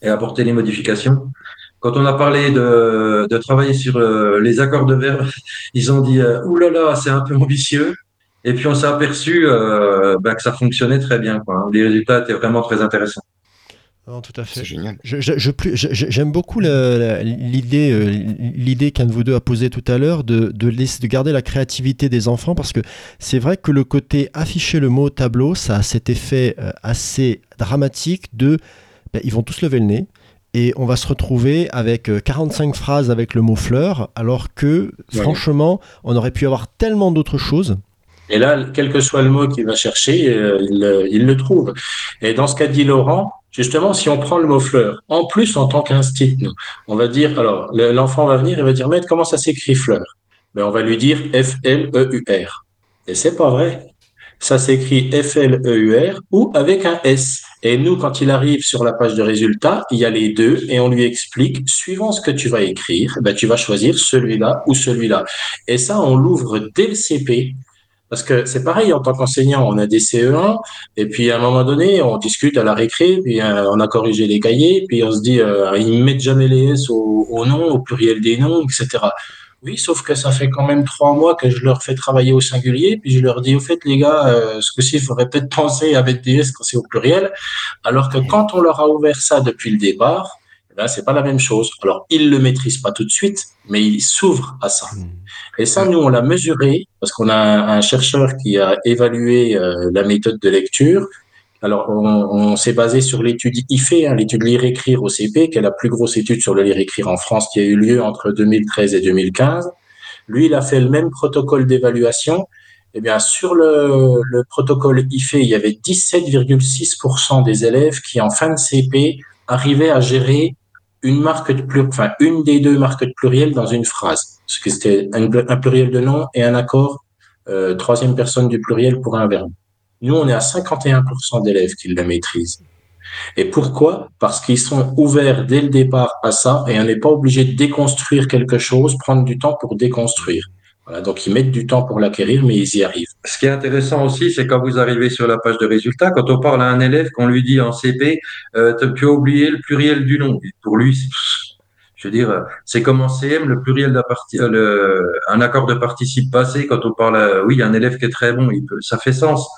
et apporter les modifications. Quand on a parlé de, de travailler sur euh, les accords de verbes, [LAUGHS] ils ont dit euh, Ouh là là, c'est un peu ambitieux. Et puis on s'est aperçu euh, bah, que ça fonctionnait très bien. Quoi. Les résultats étaient vraiment très intéressants. Non, tout à fait. C'est génial. Je- je- je plus- je- je- J'aime beaucoup le- la- l'idée euh, l'idée qu'un de vous deux a posée tout à l'heure de, de, laisser, de garder la créativité des enfants parce que c'est vrai que le côté afficher le mot au tableau, ça a cet effet euh, assez dramatique de ben, ils vont tous lever le nez et on va se retrouver avec euh, 45 phrases avec le mot fleur alors que Ouais. franchement on aurait pu avoir tellement d'autres choses. Et là, quel que soit le mot qu'il va chercher, euh, il le trouve. Et dans ce qu'a dit Laurent, justement, si on prend le mot fleur, en plus en tant qu'institut, on va dire, alors le- l'enfant va venir et va dire, maître, comment ça s'écrit fleur? Ben, on va lui dire F-L-E-U-R. Et c'est pas vrai. Ça s'écrit F-L-E-U-R ou avec un S. Et nous, quand il arrive sur la page de résultats, il y a les deux et on lui explique, suivant ce que tu vas écrire, ben, tu vas choisir celui-là ou celui-là. Et ça, on l'ouvre dès le CP. Parce que c'est pareil, en tant qu'enseignant, on a des CE1, et puis à un moment donné, on discute à la récré, puis euh, on a corrigé les cahiers, puis on se dit, euh, ils mettent jamais les S au, au nom, au pluriel des noms, etc. Oui, sauf que ça fait quand même trois mois que je leur fais travailler au singulier, puis je leur dis, au fait, les gars, euh, ce coup-ci, il faudrait peut-être penser à mettre des S quand c'est au pluriel, alors que quand on leur a ouvert ça depuis le départ, eh ben, c'est pas la même chose. Alors, ils le maîtrisent pas tout de suite, mais ils s'ouvrent à ça. Et ça, nous, on l'a mesuré parce qu'on a un, un chercheur qui a évalué euh, la méthode de lecture. Alors, on, on s'est basé sur l'étude IFE, hein, l'étude lire-écrire au CP, qui est la plus grosse étude sur le lire-écrire en France, qui a eu lieu entre 2013 et 2015. Lui, il a fait le même protocole d'évaluation. Eh bien, sur le, le protocole IFE, il y avait 17,6% des élèves qui, en fin de CP, arrivaient à gérer une marque de pluriel, enfin, une des deux marques de pluriel dans une phrase. Parce que c'était un, pluriel de nom et un accord euh, troisième personne du pluriel pour un verbe. Nous, on est à 51% d'élèves qui le maîtrisent. Et pourquoi? Parce qu'ils sont ouverts dès le départ à ça et on n'est pas obligé de déconstruire quelque chose, prendre du temps pour déconstruire. Voilà, donc ils mettent du temps pour l'acquérir, mais ils y arrivent. Ce qui est intéressant aussi, c'est quand vous arrivez sur la page de résultats, quand on parle à un élève, qu'on lui dit en CP, euh, tu as oublié le pluriel du nom. Pour lui, je veux dire, c'est comme en CM, le pluriel d'un euh, accord de participe passé, quand on parle à, oui, un élève qui est très bon, il peut, ça fait sens.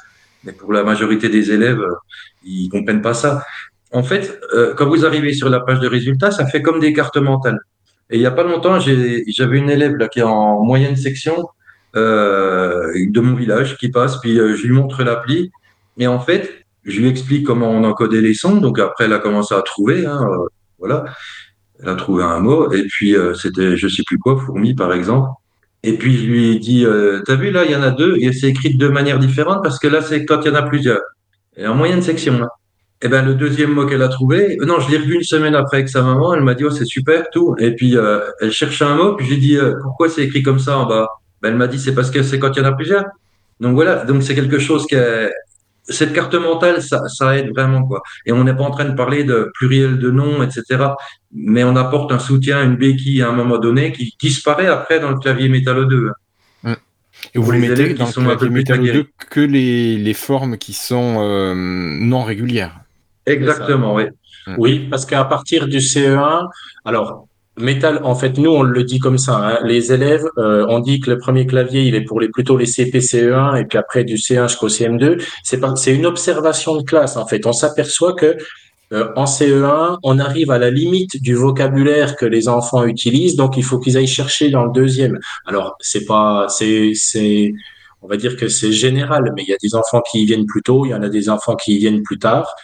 Mais pour la majorité des élèves, ils comprennent pas ça. En fait, euh, quand vous arrivez sur la page de résultats, ça fait comme des cartes mentales. Et il n'y a pas longtemps, j'avais une élève là qui est en moyenne section euh, de mon village qui passe, puis euh, je lui montre l'appli. Et en fait, je lui explique comment on encodait les sons. Donc après, elle a commencé à trouver. Hein, euh, voilà, elle a trouvé un mot. Et puis euh, c'était, je sais plus quoi, fourmi par exemple. Et puis je lui ai dit, euh, t'as vu là, il y en a deux, et c'est écrit de deux manières différentes parce que là, c'est quand il y en a plusieurs. Et en moyenne section. Là. Et ben le deuxième mot qu'elle a trouvé, euh, non, je l'ai revu une semaine après avec sa maman. Elle m'a dit, oh c'est super, tout. Et puis euh, elle cherchait un mot, puis j'ai dit, euh, pourquoi c'est écrit comme ça en bas? Ben, Elle m'a dit, c'est parce que c'est quand il y en a plusieurs. Donc voilà, donc c'est quelque chose qui est cette carte mentale, ça, ça aide vraiment quoi. Et on n'est pas en train de parler de pluriel de noms, etc. Mais on apporte un soutien, une béquille à un moment donné qui disparaît après dans le clavier Métallo 2. Et vous les mettez dans le clavier Métallo tagués. 2 que les, les formes qui sont euh, non régulières. Exactement, oui. Oui, parce qu'à partir du CE1, alors métal, en fait, nous on le dit comme ça. hein, les élèves, euh, on dit que le premier clavier il est pour les plutôt les CP CE1 et puis après du C1 jusqu'au CM2. C'est pas, c'est une observation de classe en fait. On s'aperçoit que euh, en CE1, on arrive à la limite du vocabulaire que les enfants utilisent, donc il faut qu'ils aillent chercher dans le deuxième. Alors c'est pas, c'est, c'est, on va dire que c'est général, mais il y a des enfants qui y viennent plus tôt, il y en a des enfants qui y viennent plus tard.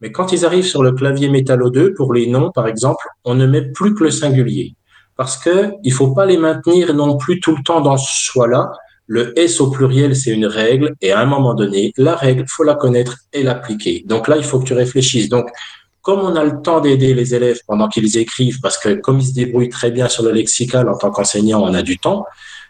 Mais quand ils arrivent sur le clavier Métallo 2, pour les noms, par exemple, on ne met plus que le singulier. Parce que il faut pas les maintenir non plus tout le temps dans ce choix-là. Le S au pluriel, c'est une règle, et à un moment donné, la règle, faut la connaître et l'appliquer. Donc là, il faut que tu réfléchisses. Donc, comme on a le temps d'aider les élèves pendant qu'ils écrivent, parce que comme ils se débrouillent très bien sur le lexical en tant qu'enseignant, on a du temps.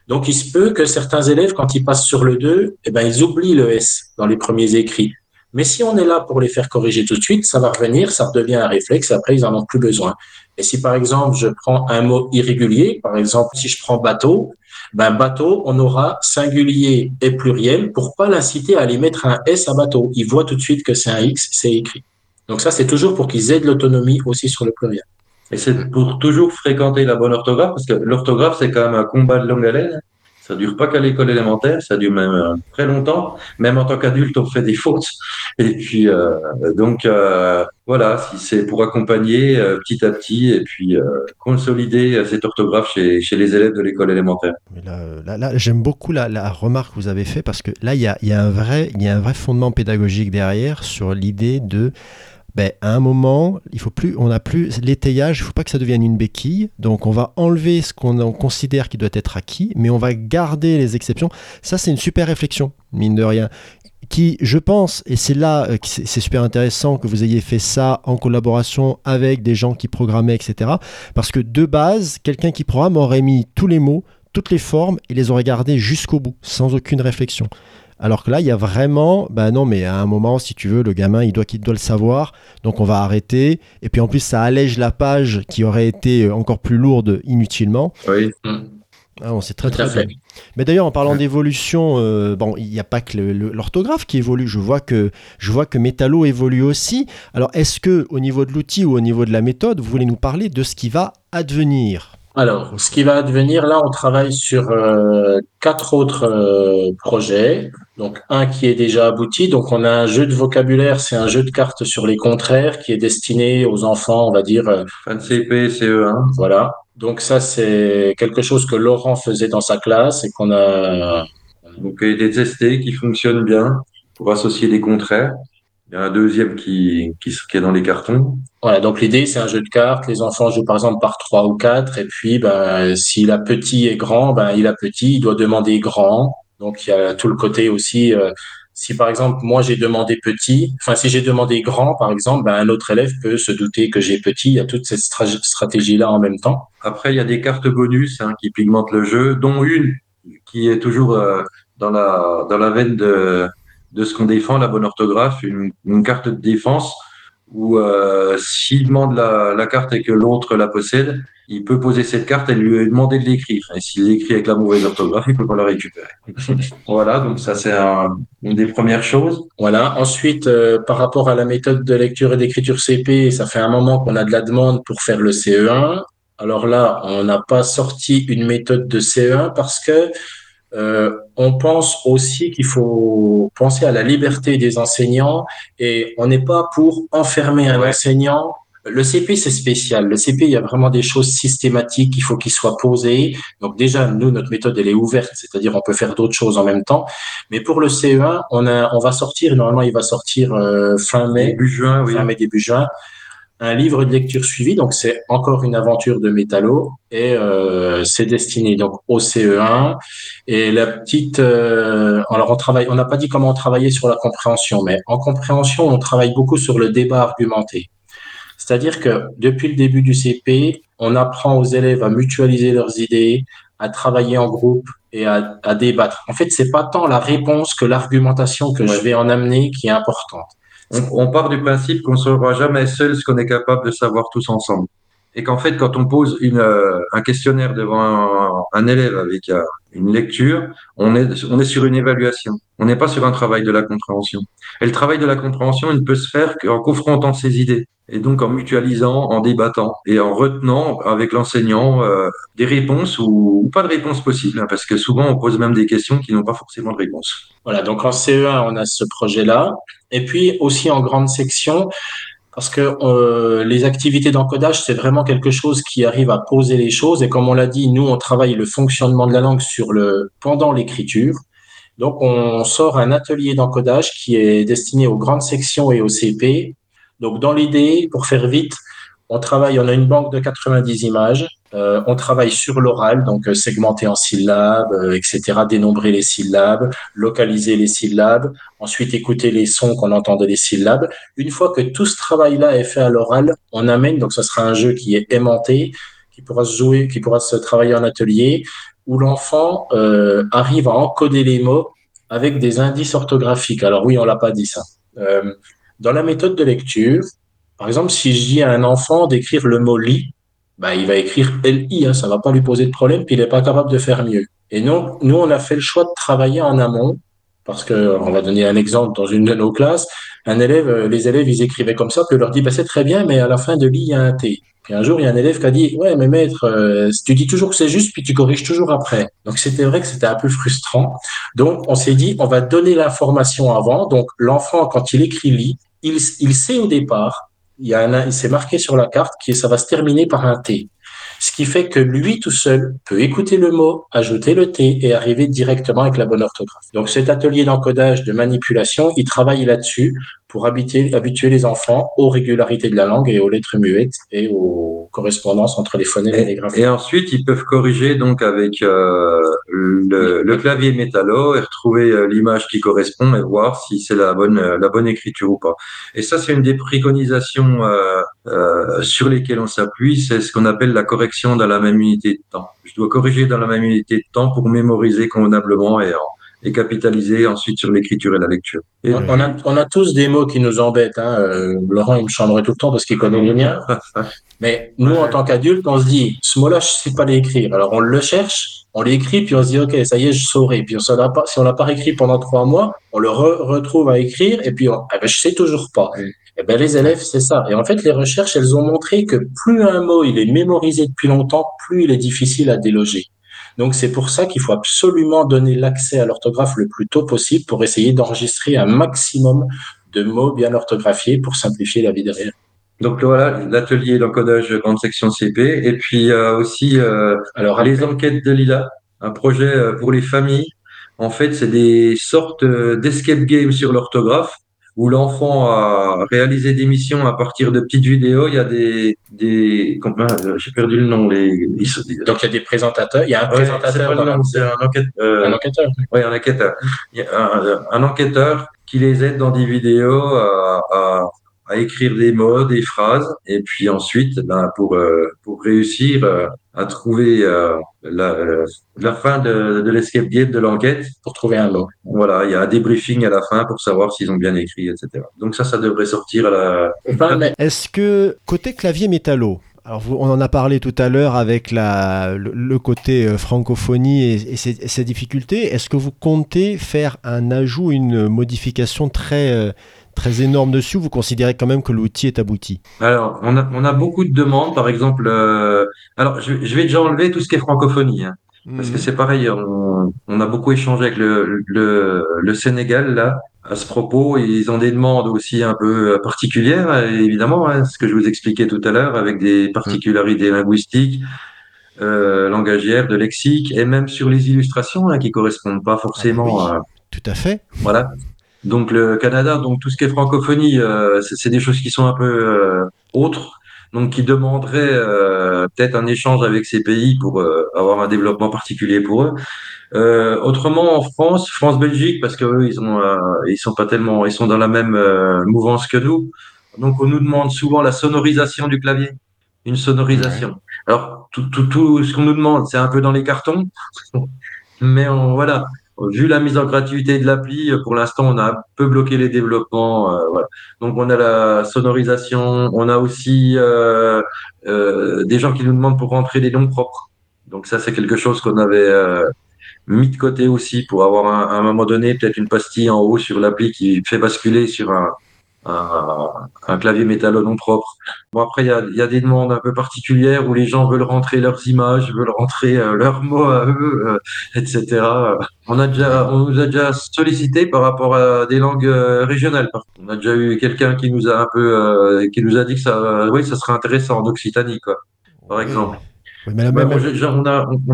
Donc, il se peut que certains élèves, quand ils passent sur le 2, eh ben, ils oublient le S dans les premiers écrits. Mais si on est là pour les faire corriger tout de suite, ça va revenir, ça redevient un réflexe, après, ils en ont plus besoin. Et si, par exemple, je prends un mot irrégulier, par exemple, si je prends bateau, ben, bateau, on aura singulier et pluriel pour pas l'inciter à aller mettre un S à bateau. Ils voient tout de suite que c'est un X, c'est écrit. Donc ça, c'est toujours pour qu'ils aient de l'autonomie aussi sur le pluriel. Et c'est pour toujours fréquenter la bonne orthographe, parce que l'orthographe, c'est quand même un combat de longue haleine. Ça dure pas qu'à l'école élémentaire, ça dure même euh, très longtemps. Même en tant qu'adulte, on fait des fautes. [LAUGHS] Et puis, euh, donc, euh, voilà, c'est pour accompagner petit à petit et puis consolider cette orthographe chez, les élèves de l'école élémentaire. Là, j'aime beaucoup la, remarque que vous avez fait parce que là, il y a un vrai fondement pédagogique derrière sur l'idée de. Ben, à un moment, il faut plus, on n'a plus l'étayage, il ne faut pas que ça devienne une béquille. Donc, on va enlever ce qu'on considère qui doit être acquis, mais on va garder les exceptions. Ça, c'est une super réflexion, mine de rien, qui, je pense, et c'est là euh, que c'est super intéressant que vous ayez fait ça en collaboration avec des gens qui programmaient, etc. Parce que de base, quelqu'un qui programme aurait mis tous les mots, toutes les formes et les aurait gardés jusqu'au bout, sans aucune réflexion. Alors que là, il y a vraiment, bah non, mais à un moment, si tu veux, le gamin, il doit, il doit le savoir, donc on va arrêter. Et puis en plus, ça allège la page qui aurait été encore plus lourde inutilement. Oui. Ah, bon, c'est très à très fait. bien. Mais d'ailleurs, en parlant d'évolution, euh, bon, il n'y a pas que l'orthographe qui évolue. Je vois que je vois que Métallo évolue aussi. Alors, est-ce que au niveau de l'outil ou au niveau de la méthode, vous voulez nous parler de ce qui va advenir? Alors, ce qui va advenir, là, on travaille sur euh, quatre autres euh, projets. Donc, un qui est déjà abouti. Donc, on a un jeu de vocabulaire, c'est un jeu de cartes sur les contraires qui est destiné aux enfants, on va dire, euh, CP, CE1. voilà. Donc, ça, c'est quelque chose que Laurent faisait dans sa classe et qu'on a Donc, il a été testé, qui fonctionne bien pour associer des contraires. Il y a un deuxième qui, qui, qui est dans les cartons. Voilà, donc l'idée, c'est un jeu de cartes. Les enfants jouent par exemple par trois ou quatre. Et puis, ben, s'il a petit et grand, ben, il a petit, il doit demander grand. Donc, il y a tout le côté aussi. euh, si par exemple, moi, j'ai demandé petit, enfin, si j'ai demandé grand, par exemple, ben, un autre élève peut se douter que j'ai petit. Il y a toute cette stra- stratégie-là en même temps. Après, il y a des cartes bonus hein, qui pigmentent le jeu, dont une qui est toujours euh, dans la, dans la veine de, de ce qu'on défend, la bonne orthographe, une, une carte de défense où euh, s'il demande la, la carte et que l'autre la possède, il peut poser cette carte et lui demander de l'écrire. Et s'il l'écrit avec la mauvaise orthographe, il peut pas la récupérer. [LAUGHS] voilà, donc ça c'est un- une des premières choses. Voilà. Ensuite, euh, par rapport à la méthode de lecture et d'écriture CP, ça fait un moment qu'on a de la demande pour faire le CE1. Alors là, on n'a pas sorti une méthode de CE1 parce que euh, on pense aussi qu'il faut penser à la liberté des enseignants et on n'est pas pour enfermer un Ouais. enseignant. Le CP, c'est spécial. Le CP, il y a vraiment des choses systématiques qu'il faut qu'ils soient posées. Donc déjà, nous, notre méthode, elle est ouverte, c'est-à-dire on peut faire d'autres choses en même temps. Mais pour le CE1, on a, on va sortir, normalement, il va sortir euh, fin mai, Début juin, oui. fin mai, début juin, un livre de lecture suivi. Donc, c'est encore une aventure de métallo et euh, c'est destiné donc au CE1. Et la petite, euh, alors on travaille, on n'a pas dit comment on travaillait sur la compréhension, mais en compréhension, on travaille beaucoup sur le débat argumenté. C'est-à-dire que depuis le début du CP, on apprend aux élèves à mutualiser leurs idées, à travailler en groupe et à, à débattre. En fait, c'est pas tant la réponse que l'argumentation que je vais en amener qui est importante. On, on part du principe qu'on ne saura jamais seul ce qu'on est capable de savoir tous ensemble. Et qu'en fait, quand on pose une, euh, un questionnaire devant un, un élève avec euh, une lecture, on est, on est sur une évaluation. On n'est pas sur un travail de la compréhension. Et le travail de la compréhension, il ne peut se faire qu'en confrontant ses idées. Et donc en mutualisant, en débattant et en retenant avec l'enseignant euh, des réponses ou, pas de réponses possibles. hein, parce que souvent, on pose même des questions qui n'ont pas forcément de réponse. Voilà, donc en CE1, on a ce projet-là. Et puis aussi en grande section, parce que euh, les activités d'encodage, c'est vraiment quelque chose qui arrive à poser les choses. Et comme on l'a dit, nous, on travaille le fonctionnement de la langue sur le pendant l'écriture. Donc, on sort un atelier d'encodage qui est destiné aux grandes sections et au CP. Donc, dans l'idée, pour faire vite, on travaille, on a une banque de 90 images. Euh, on travaille sur l'oral, donc euh, segmenter en syllabes, euh, etc., dénombrer les syllabes, localiser les syllabes, ensuite écouter les sons qu'on entend des syllabes. Une fois que tout ce travail-là est fait à l'oral, on amène, donc ce sera un jeu qui est aimanté, qui pourra se jouer, qui pourra se travailler en atelier, où l'enfant arrive à encoder les mots avec des indices orthographiques. Alors oui, on l'a pas dit ça. Dans la méthode de lecture, par exemple, si je dis à un enfant d'écrire le mot lit, bah, il va écrire LI, hein, ça va pas lui poser de problème, puis il n'est pas capable de faire mieux. Et nous, nous, on a fait le choix de travailler en amont, parce que, on va donner un exemple dans une de nos classes, un élève, euh, les élèves, ils écrivaient comme ça, puis on leur dit, bah, c'est très bien, mais à la fin de l'I, il y a un T. Puis un jour, il y a un élève qui a dit, ouais, mais maître, euh, tu dis toujours que c'est juste, puis tu corriges toujours après. Donc, c'était vrai que c'était un peu frustrant. Donc, on s'est dit, on va donner l'information avant. Donc, l'enfant, quand il écrit lit, il, il sait au départ, il y a un, il s'est marqué sur la carte que ça va se terminer par un T. Ce qui fait que lui tout seul peut écouter le mot, ajouter le T et arriver directement avec la bonne orthographe. Donc cet atelier d'encodage, de manipulation, il travaille là-dessus pour habituer, habituer les enfants aux régularités de la langue et aux lettres muettes et aux correspondances entre les phonèmes et, les Et, graphies. et ensuite, ils peuvent corriger donc avec euh, le, le clavier métallo et retrouver euh, l'image qui correspond et voir si c'est la bonne euh, la bonne écriture ou pas. Et ça, c'est une des préconisations euh, euh, sur lesquelles on s'appuie, c'est ce qu'on appelle la correction dans la même unité de temps. Je dois corriger dans la même unité de temps pour mémoriser convenablement et, et capitaliser ensuite sur l'écriture et la lecture. Et On, a, on a tous des mots qui nous embêtent. Hein. Euh, Laurent, il me changerait tout le temps parce qu'il connaît les miens. [LAUGHS] Mais nous, en tant qu'adultes, on se dit, ce mot-là, je sais pas l'écrire. Alors, on le cherche, on l'écrit, puis on se dit, OK, ça y est, je saurai. Puis on a pas, si on l'a pas écrit pendant trois mois, on le re- retrouve à écrire, et puis on, eh ben, je sais toujours pas. Oui. Eh ben, les élèves, c'est ça. Et en fait, les recherches, elles ont montré que plus un mot, il est mémorisé depuis longtemps, plus il est difficile à déloger. Donc, c'est pour ça qu'il faut absolument donner l'accès à l'orthographe le plus tôt possible pour essayer d'enregistrer un maximum de mots bien orthographiés pour simplifier la vie derrière. donc voilà, l'atelier d'encodage grande section CP et puis euh, aussi euh, Alors, les enquêtes de Lila, un projet euh, pour les familles. En fait, c'est des sortes euh, d'escape games sur l'orthographe où l'enfant a réalisé des missions à partir de petites vidéos. Il y a des, des, euh, j'ai perdu le nom, les, donc, il y a des présentateurs. Il y a un Ouais, présentateur. c'est un enquête, euh, un enquêteur. oui, un enquêteur. Il y a un, un enquêteur qui les aide dans des vidéos à, à, à écrire des mots, des phrases, et puis ensuite, ben, pour, euh, pour réussir euh, à trouver euh, la, la fin de, de l'escape game de l'enquête, Pour trouver un mot. voilà, il y a un débriefing à la fin pour savoir s'ils ont bien écrit, etc. Donc ça, ça devrait sortir à la... Enfin, mais Est-ce que côté clavier métallo, alors on en a parlé tout à l'heure avec la, le, le côté francophonie et, et ses, et ses difficultés, est-ce que vous comptez faire un ajout, une modification très, très énorme dessus ou vous considérez quand même que l'outil est abouti Alors, on a, on a beaucoup de demandes, par exemple... euh, Alors, je, je vais déjà enlever tout ce qui est francophonie, hein. Parce que c'est pareil, on, on a beaucoup échangé avec le, le, le Sénégal là à ce propos. Ils ont des demandes aussi un peu particulières, évidemment, hein, ce que je vous expliquais tout à l'heure, avec des particularités linguistiques, euh, langagières, de lexique, et même sur les illustrations hein, qui correspondent pas forcément Ah oui. à, Tout à fait. voilà. Donc le Canada, donc tout ce qui est francophonie, euh, c'est c'est des choses qui sont un peu euh, autres, donc qui demanderaient euh, peut-être un échange avec ces pays pour euh, avoir un développement particulier pour eux. Euh, autrement, en France, France-Belgique, parce que eux, ils ont, euh, ils sont pas tellement, ils sont dans la même euh, mouvance que nous. Donc on nous demande souvent la sonorisation du clavier, une sonorisation. Alors tout, tout, tout ce qu'on nous demande, c'est un peu dans les cartons, [LAUGHS] mais on, voilà. Vu la mise en gratuité de l'appli, pour l'instant, on a un peu bloqué les développements. euh, voilà. Donc, on a la sonorisation, on a aussi euh, euh, des gens qui nous demandent pour rentrer des noms propres. Donc, ça, c'est quelque chose qu'on avait euh, mis de côté aussi pour avoir un- à un moment donné peut-être une pastille en haut sur l'appli qui fait basculer sur un, un, un clavier métallo non propre. Bon, après, il y a, il y a des demandes un peu particulières où les gens veulent rentrer leurs images, veulent rentrer euh, leurs mots à eux, euh, etc. On a déjà, on nous a déjà sollicité par rapport à des langues euh, régionales. On a déjà eu quelqu'un qui nous a un peu, qui nous a dit que ça, oui, ça serait intéressant en Occitanie, quoi, par exemple. Oui, mais là, même- moi, je- je- on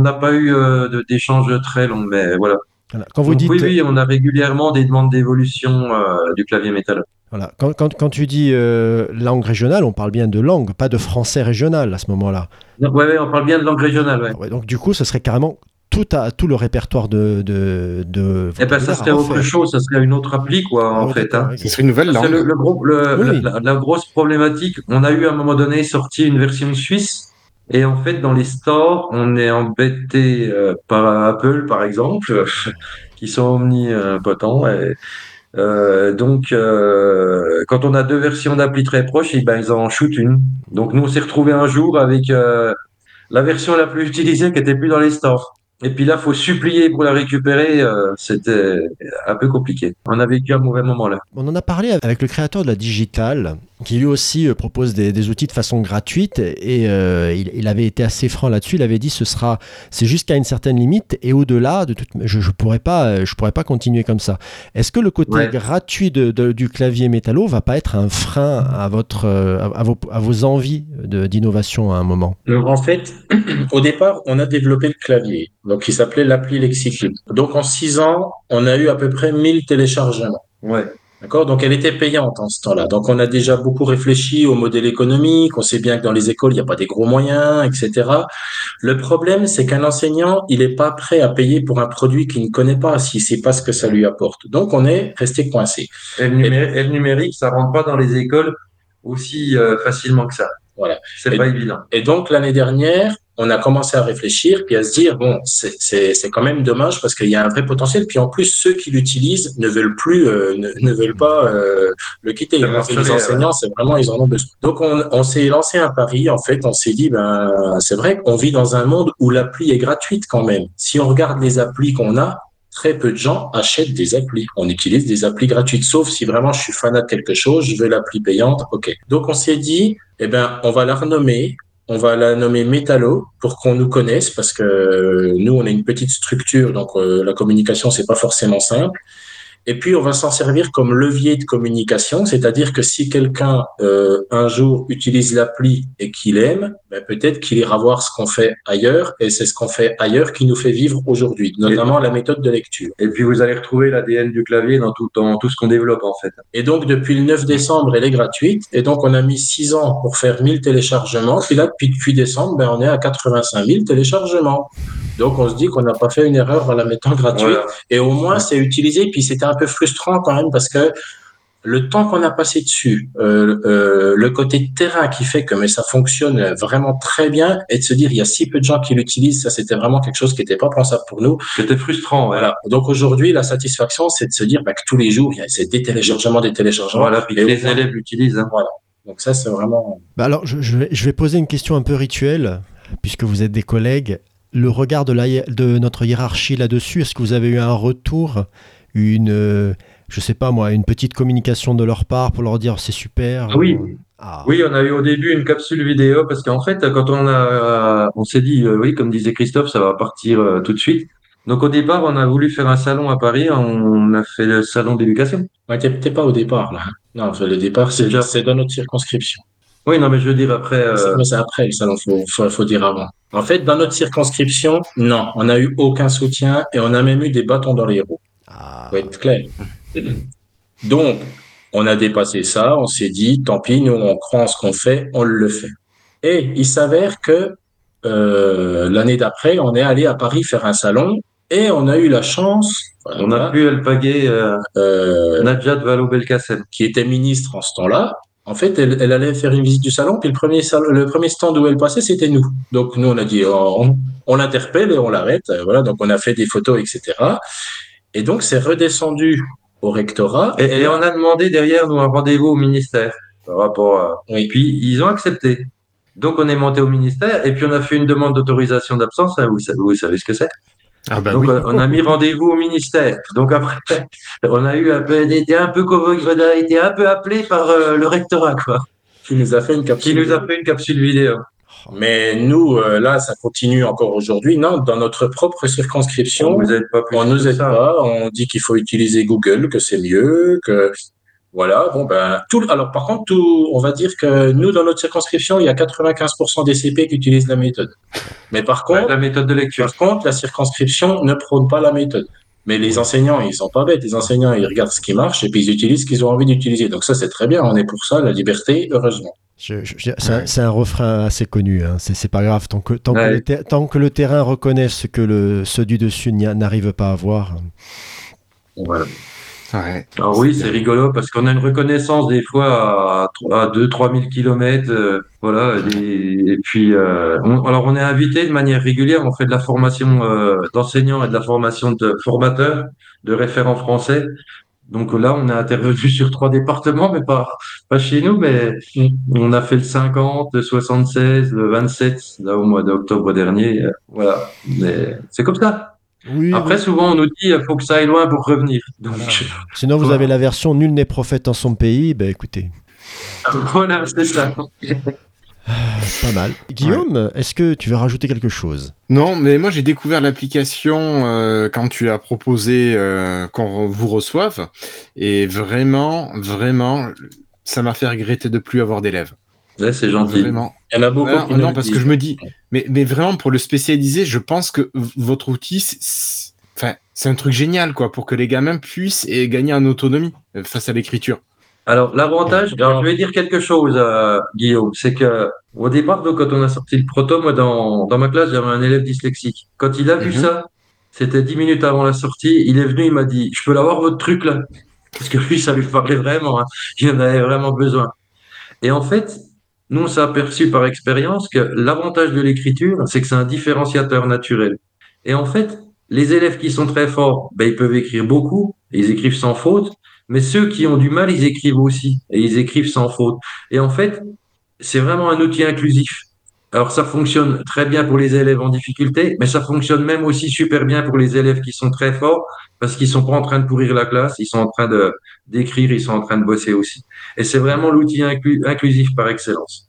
n'a pas eu euh, de- d'échange très long, mais voilà. voilà. Quand vous Donc, dites, oui, oui, on a régulièrement des demandes d'évolution du clavier métal. Voilà, quand, quand, quand tu dis euh, langue régionale, on parle bien de langue, pas de français régional à ce moment-là. Oui, ouais, on parle bien de langue régionale, ouais. Ouais, donc du coup, ce serait carrément tout, à, tout le répertoire de... de, de Eh ben, ça serait autre chose, ça serait une autre appli, quoi, en fait. hein. Ce serait une nouvelle langue. le, le gros, le- Oui. la, la grosse problématique, on a eu à un moment donné sorti une version suisse, et en fait, dans les stores, on est embêté euh, par Apple, par exemple, [LAUGHS] qui sont omnipotents. Et, euh, donc, euh, quand on a deux versions d'appli très proches, et ben, ils en shootent une. Donc, nous, on s'est retrouvé un jour avec euh, la version la plus [LAUGHS] utilisée qui était plus dans les stores. Et puis là, faut supplier pour la récupérer. euh, C'était un peu compliqué. On a vécu un mauvais moment là. On en a parlé avec le créateur de la Digital, qui lui aussi euh, propose des, des outils de façon gratuite, et euh, il, il avait été assez franc là-dessus. Il avait dit ce sera, c'est jusqu'à une certaine limite, et au-delà, de toute, je, je pourrais pas, je pourrais pas continuer comme ça. Est-ce que le côté Ouais. gratuit de- de- du clavier métallo va pas être un frein à votre, à, à vos, à vos envies d'innovation à un moment? Donc, en fait, [CLEARS THROAT] au départ, on a développé le clavier, donc qui s'appelait l'appli Lexicube. Donc, en six ans, on a eu à peu près 1000 téléchargements. Ouais. D'accord? Donc, elle était payante en ce temps-là. Donc, on a déjà beaucoup réfléchi au modèle économique. On sait bien que dans les écoles, il n'y a pas des gros moyens, etc. Le problème, c'est qu'un enseignant, il n'est pas prêt à payer pour un produit qu'il ne connaît pas, s'il ne sait pas ce que ça lui apporte. Donc, on est resté coincé. Et le, numérique, et le numérique, ça rentre pas dans les écoles aussi euh, facilement que ça. Voilà. C'est pas évident. Et donc, l'année dernière, on a commencé à réfléchir puis à se dire, bon, c'est- c'est c'est quand même dommage parce qu'il y a un vrai potentiel. Puis en plus, ceux qui l'utilisent ne veulent plus, euh, ne, ne veulent pas euh, le quitter. Les enseignants, c'est vraiment, ils en ont besoin. Donc, on, on s'est lancé un pari. En fait, on s'est dit, ben, c'est vrai qu'on vit dans un monde où l'appli est gratuite quand même. Si on regarde les applis qu'on a, très peu de gens achètent des applis. On utilise des applis gratuites, sauf si vraiment je suis fanat de quelque chose, je veux l'appli payante, ok. Donc on s'est dit, eh ben, on va la renommer, on va la nommer Métallo pour qu'on nous connaisse, parce que euh, nous, on est une petite structure, donc euh, la communication, c'est pas forcément simple. Et puis, on va s'en servir comme levier de communication, c'est-à-dire que si quelqu'un euh, un jour utilise l'appli et qu'il aime, ben, peut-être qu'il ira voir ce qu'on fait ailleurs, et c'est ce qu'on fait ailleurs qui nous fait vivre aujourd'hui, notamment la méthode de lecture. Et puis vous allez retrouver l'ADN du clavier dans tout, dans tout ce qu'on développe en fait. Et donc, depuis le 9 décembre, elle est gratuite. Et donc, on a mis 6 ans pour faire 1000 téléchargements. Puis là, depuis, depuis décembre, ben, on est à 85 000 téléchargements. Donc, on se dit qu'on n'a pas fait une erreur en la mettant gratuite. Voilà. Et au moins, c'est utilisé. Puis, c'était un peu frustrant quand même parce que le temps qu'on a passé dessus, euh, euh, le côté terrain qui fait que mais ça fonctionne vraiment très bien, et de se dire il y a si peu de gens qui l'utilisent, ça c'était vraiment quelque chose qui n'était pas pensable pour nous. C'était frustrant. ouais. Voilà. Donc aujourd'hui, la satisfaction, c'est de se dire bah, que tous les jours, il y a c'est des téléchargements, des téléchargements. Voilà, puis Et les élèves l'utilisent. hein. Voilà. Donc ça, c'est vraiment. Bah alors, je, je vais, je vais poser une question un peu rituelle, puisque vous êtes des collègues. Le regard de, la, hi- de notre hiérarchie là-dessus, est-ce que vous avez eu un retour, une, euh, je sais pas moi, une petite communication de leur part pour leur dire c'est super Ah oui. Ah. Oui, on a eu au début une capsule vidéo parce qu'en fait, quand on a, on s'est dit, euh, oui, comme disait Christophe, ça va partir euh, tout de suite. Donc au départ, on a voulu faire un salon à Paris, on a fait le salon d'éducation. Ouais, t'es pas au départ là. Non, enfin, le départ, c'est Déjà. c'est dans notre circonscription. Oui, non, mais je veux dire après. euh, c'est après le salon, faut, faut, faut dire avant. En fait, dans notre circonscription, non, on n'a eu aucun soutien et on a même eu des bâtons dans les roues. Ah. Faut être clair. Donc, on a dépassé ça, on s'est dit, tant pis, nous, on croit en ce qu'on fait, on le fait. Et il s'avère que euh, l'année d'après, on est allé à Paris faire un salon et on a eu la chance, on a pu alpaguer euh, euh, Najat Vallaud-Belkacem. qui était ministre en ce temps-là, en fait, elle, elle allait faire une visite du salon, puis le premier, salon, le premier stand où elle passait, c'était nous. Donc, nous, on a dit, on, on l'interpelle et on l'arrête. Euh, Voilà, donc on a fait des photos, etc. Et donc, c'est redescendu au rectorat. Et, et on a demandé derrière nous un rendez-vous au ministère par rapport à. Oui. Et puis ils ont accepté. Donc on est monté au ministère et puis on a fait une demande d'autorisation d'absence. hein, vous, savez, vous savez ce que c'est. Ah bah Donc oui. euh, on a mis rendez-vous au ministère. Donc après, [LAUGHS] on a eu un peu, été un peu convoqué, on a été un peu appelé par euh, le rectorat quoi, qui nous a fait une qui capsule. nous a fait une capsule vidéo. Mais nous, euh, là, ça continue encore aujourd'hui. Non, dans notre propre On circonscription, aide pas on nous aide ça. pas. On dit qu'il faut utiliser Google, que c'est mieux, que voilà. Bon ben, tout. Alors par contre, tout, on va dire que nous, dans notre circonscription, il y a 95% des CP qui utilisent la méthode. Mais par Ouais, contre, la méthode de lecture. par contre, la circonscription ne prône pas la méthode. Mais les enseignants, ils sont pas bêtes. Les enseignants, ils regardent ce qui marche et puis ils utilisent ce qu'ils ont envie d'utiliser. Donc ça, c'est très bien. On est pour ça, la liberté, heureusement. C'est un- refrain assez connu, hein. c'est pas grave. Tant que, tant, que le ter- tant que le terrain reconnaît ce que le, ceux du dessus n'arrivent pas à voir. Voilà. Ouais. Alors oui, c'est rigolo parce qu'on a une reconnaissance des fois à, à 2-3 000 kilomètres, euh, voilà. Et, et puis, euh, on- alors on est invité de manière régulière, on fait de la formation euh, d'enseignants et de la formation de formateurs, de référents français. Donc là, on est intervenu sur trois départements, mais pas pas chez nous, mais on a fait le 50, le 76, le 27 là au mois d'octobre dernier. euh, voilà, mais c'est comme ça. Oui, Après, oui. souvent, on nous dit il faut que ça aille loin pour revenir. Donc, Sinon, vous Voilà. avez la version Nul n'est prophète en son pays. Ben écoutez, [LAUGHS] voilà, c'est ça. [LAUGHS] pas mal. [SIGHS] Guillaume, est-ce que tu veux rajouter quelque chose? Non, mais moi j'ai découvert l'application euh, quand tu as proposé euh, qu'on vous reçoive, et vraiment, vraiment, ça m'a fait regretter de plus avoir d'élèves. Ouais, c'est gentil. Vraiment. Il y en a beaucoup Ah, non, parce que je me dis, mais, mais vraiment pour le spécialiser, je pense que votre outil, c'est- c'est enfin, c'est un truc génial quoi, pour que les gamins puissent et gagner en autonomie euh, face à l'écriture. Alors, l'avantage, alors, je vais dire quelque chose, euh, Guillaume, c'est que au départ, donc, quand on a sorti le proto, moi, dans, dans ma classe, j'avais un élève dyslexique. Quand il a vu Mhm. ça, c'était dix minutes avant la sortie, il est venu, il m'a dit, je peux l'avoir votre truc là? Parce que lui, ça lui parlait vraiment, hein. Il en avait vraiment besoin. Et en fait, nous, on s'est aperçu par expérience que l'avantage de l'écriture, c'est que c'est un différenciateur naturel. Et en fait, les élèves qui sont très forts, ben, ils peuvent écrire beaucoup, ils écrivent sans faute, mais ceux qui ont du mal, ils écrivent aussi, et ils écrivent sans faute. Et en fait, c'est vraiment un outil inclusif. Alors, ça fonctionne très bien pour les élèves en difficulté, mais ça fonctionne même aussi super bien pour les élèves qui sont très forts, parce qu'ils sont pas en train de pourrir la classe, ils sont en train d'écrire, ils sont en train de bosser aussi. Et c'est vraiment l'outil inclu- inclusif par excellence.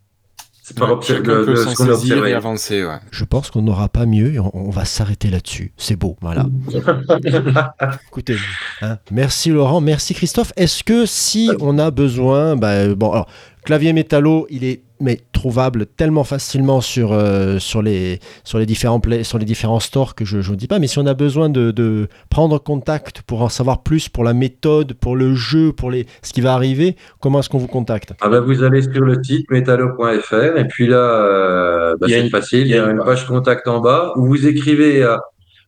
C'est par Ouais, chacun peut s'en et avancer. Ouais. Je pense qu'on n'aura pas mieux et on, on va s'arrêter là-dessus. C'est beau, voilà. [LAUGHS] Écoutez, hein, merci Laurent, merci Christophe. Est-ce que si on a besoin, bah, bon, alors clavier métallo, il est mais trouvable tellement facilement sur euh, sur les sur les différents play- sur les différents stores que je je ne dis pas. Mais si on a besoin de, de prendre contact pour en savoir plus pour la méthode, pour le jeu, pour les ce qui va arriver, comment est-ce qu'on vous contacte? Ah ben, vous allez sur le site métallo.fr et puis là, euh, bah, Il y a c'est une- facile, il y a une page contact en bas où vous écrivez à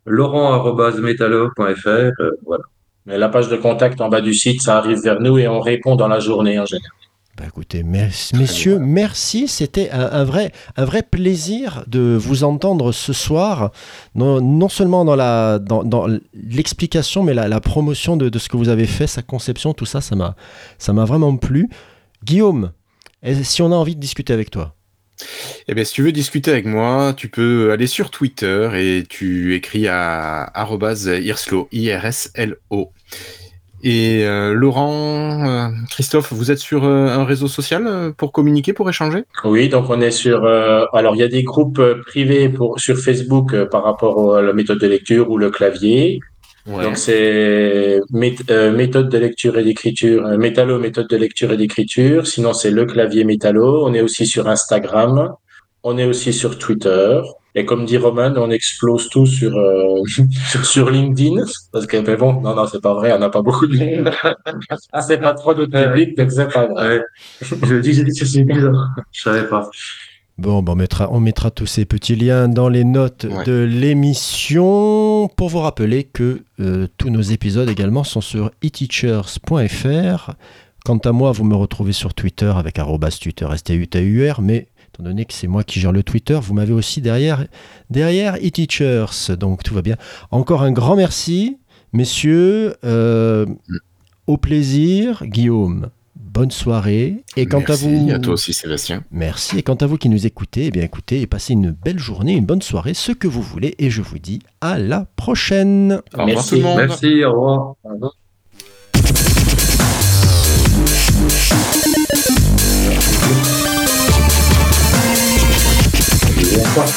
laurent.métallo.fr, euh, voilà. Mais la page de contact en bas du site, ça arrive vers nous et on répond dans la journée en général. Bah écoutez, messieurs, merci. C'était un, un vrai, un vrai plaisir de vous entendre ce soir, non, non seulement dans la, dans, dans l'explication, mais la, la promotion de, de ce que vous avez fait, sa conception, tout ça, ça m'a, ça m'a vraiment plu. Guillaume, si on a envie de discuter avec toi, Eh bien, si tu veux discuter avec moi, tu peux aller sur Twitter et tu écris à I-R-S-L-O. Et euh, Laurent, euh, Christophe, vous êtes sur euh, un réseau social euh, pour communiquer, pour échanger? Oui, donc on est sur. euh, alors, il y a des groupes euh, privés pour, sur Facebook euh, par rapport à la méthode de lecture ou le clavier. Donc, c'est mét- méthode de lecture et d'écriture, euh, métallo, méthode de lecture et d'écriture. Sinon, c'est le clavier métallo. On est aussi sur Instagram. On est aussi sur Twitter. Et comme dit Roman, on explose tout sur, euh, [LAUGHS] sur LinkedIn. Parce que, mais bon, non, non, c'est pas vrai, on n'a pas beaucoup de monde. [LAUGHS] c'est pas trop notre public, donc c'est pas vrai. Je dis, c'est bizarre. Je savais pas. Bon, ben, on, mettra, on mettra tous ces petits liens dans les notes Ouais. de l'émission pour vous rappeler que euh, tous nos épisodes également sont sur eteachers.fr. Quant à moi, vous me retrouvez sur Twitter avec arrobas Twitter STUTUR, mais étant donné que c'est moi qui gère le Twitter, vous m'avez aussi derrière, derrière eTeachers, donc tout va bien. Encore un grand merci, messieurs. euh, au plaisir, Guillaume. Bonne soirée. Et quant Merci, à vous, à toi aussi, Sébastien. Merci. Et quant à vous qui nous écoutez, eh bien écoutez et passez une belle journée, une bonne soirée, ce que vous voulez. Et je vous dis à la prochaine. Au revoir Merci. tout le monde. Merci, au revoir. Bonsoir.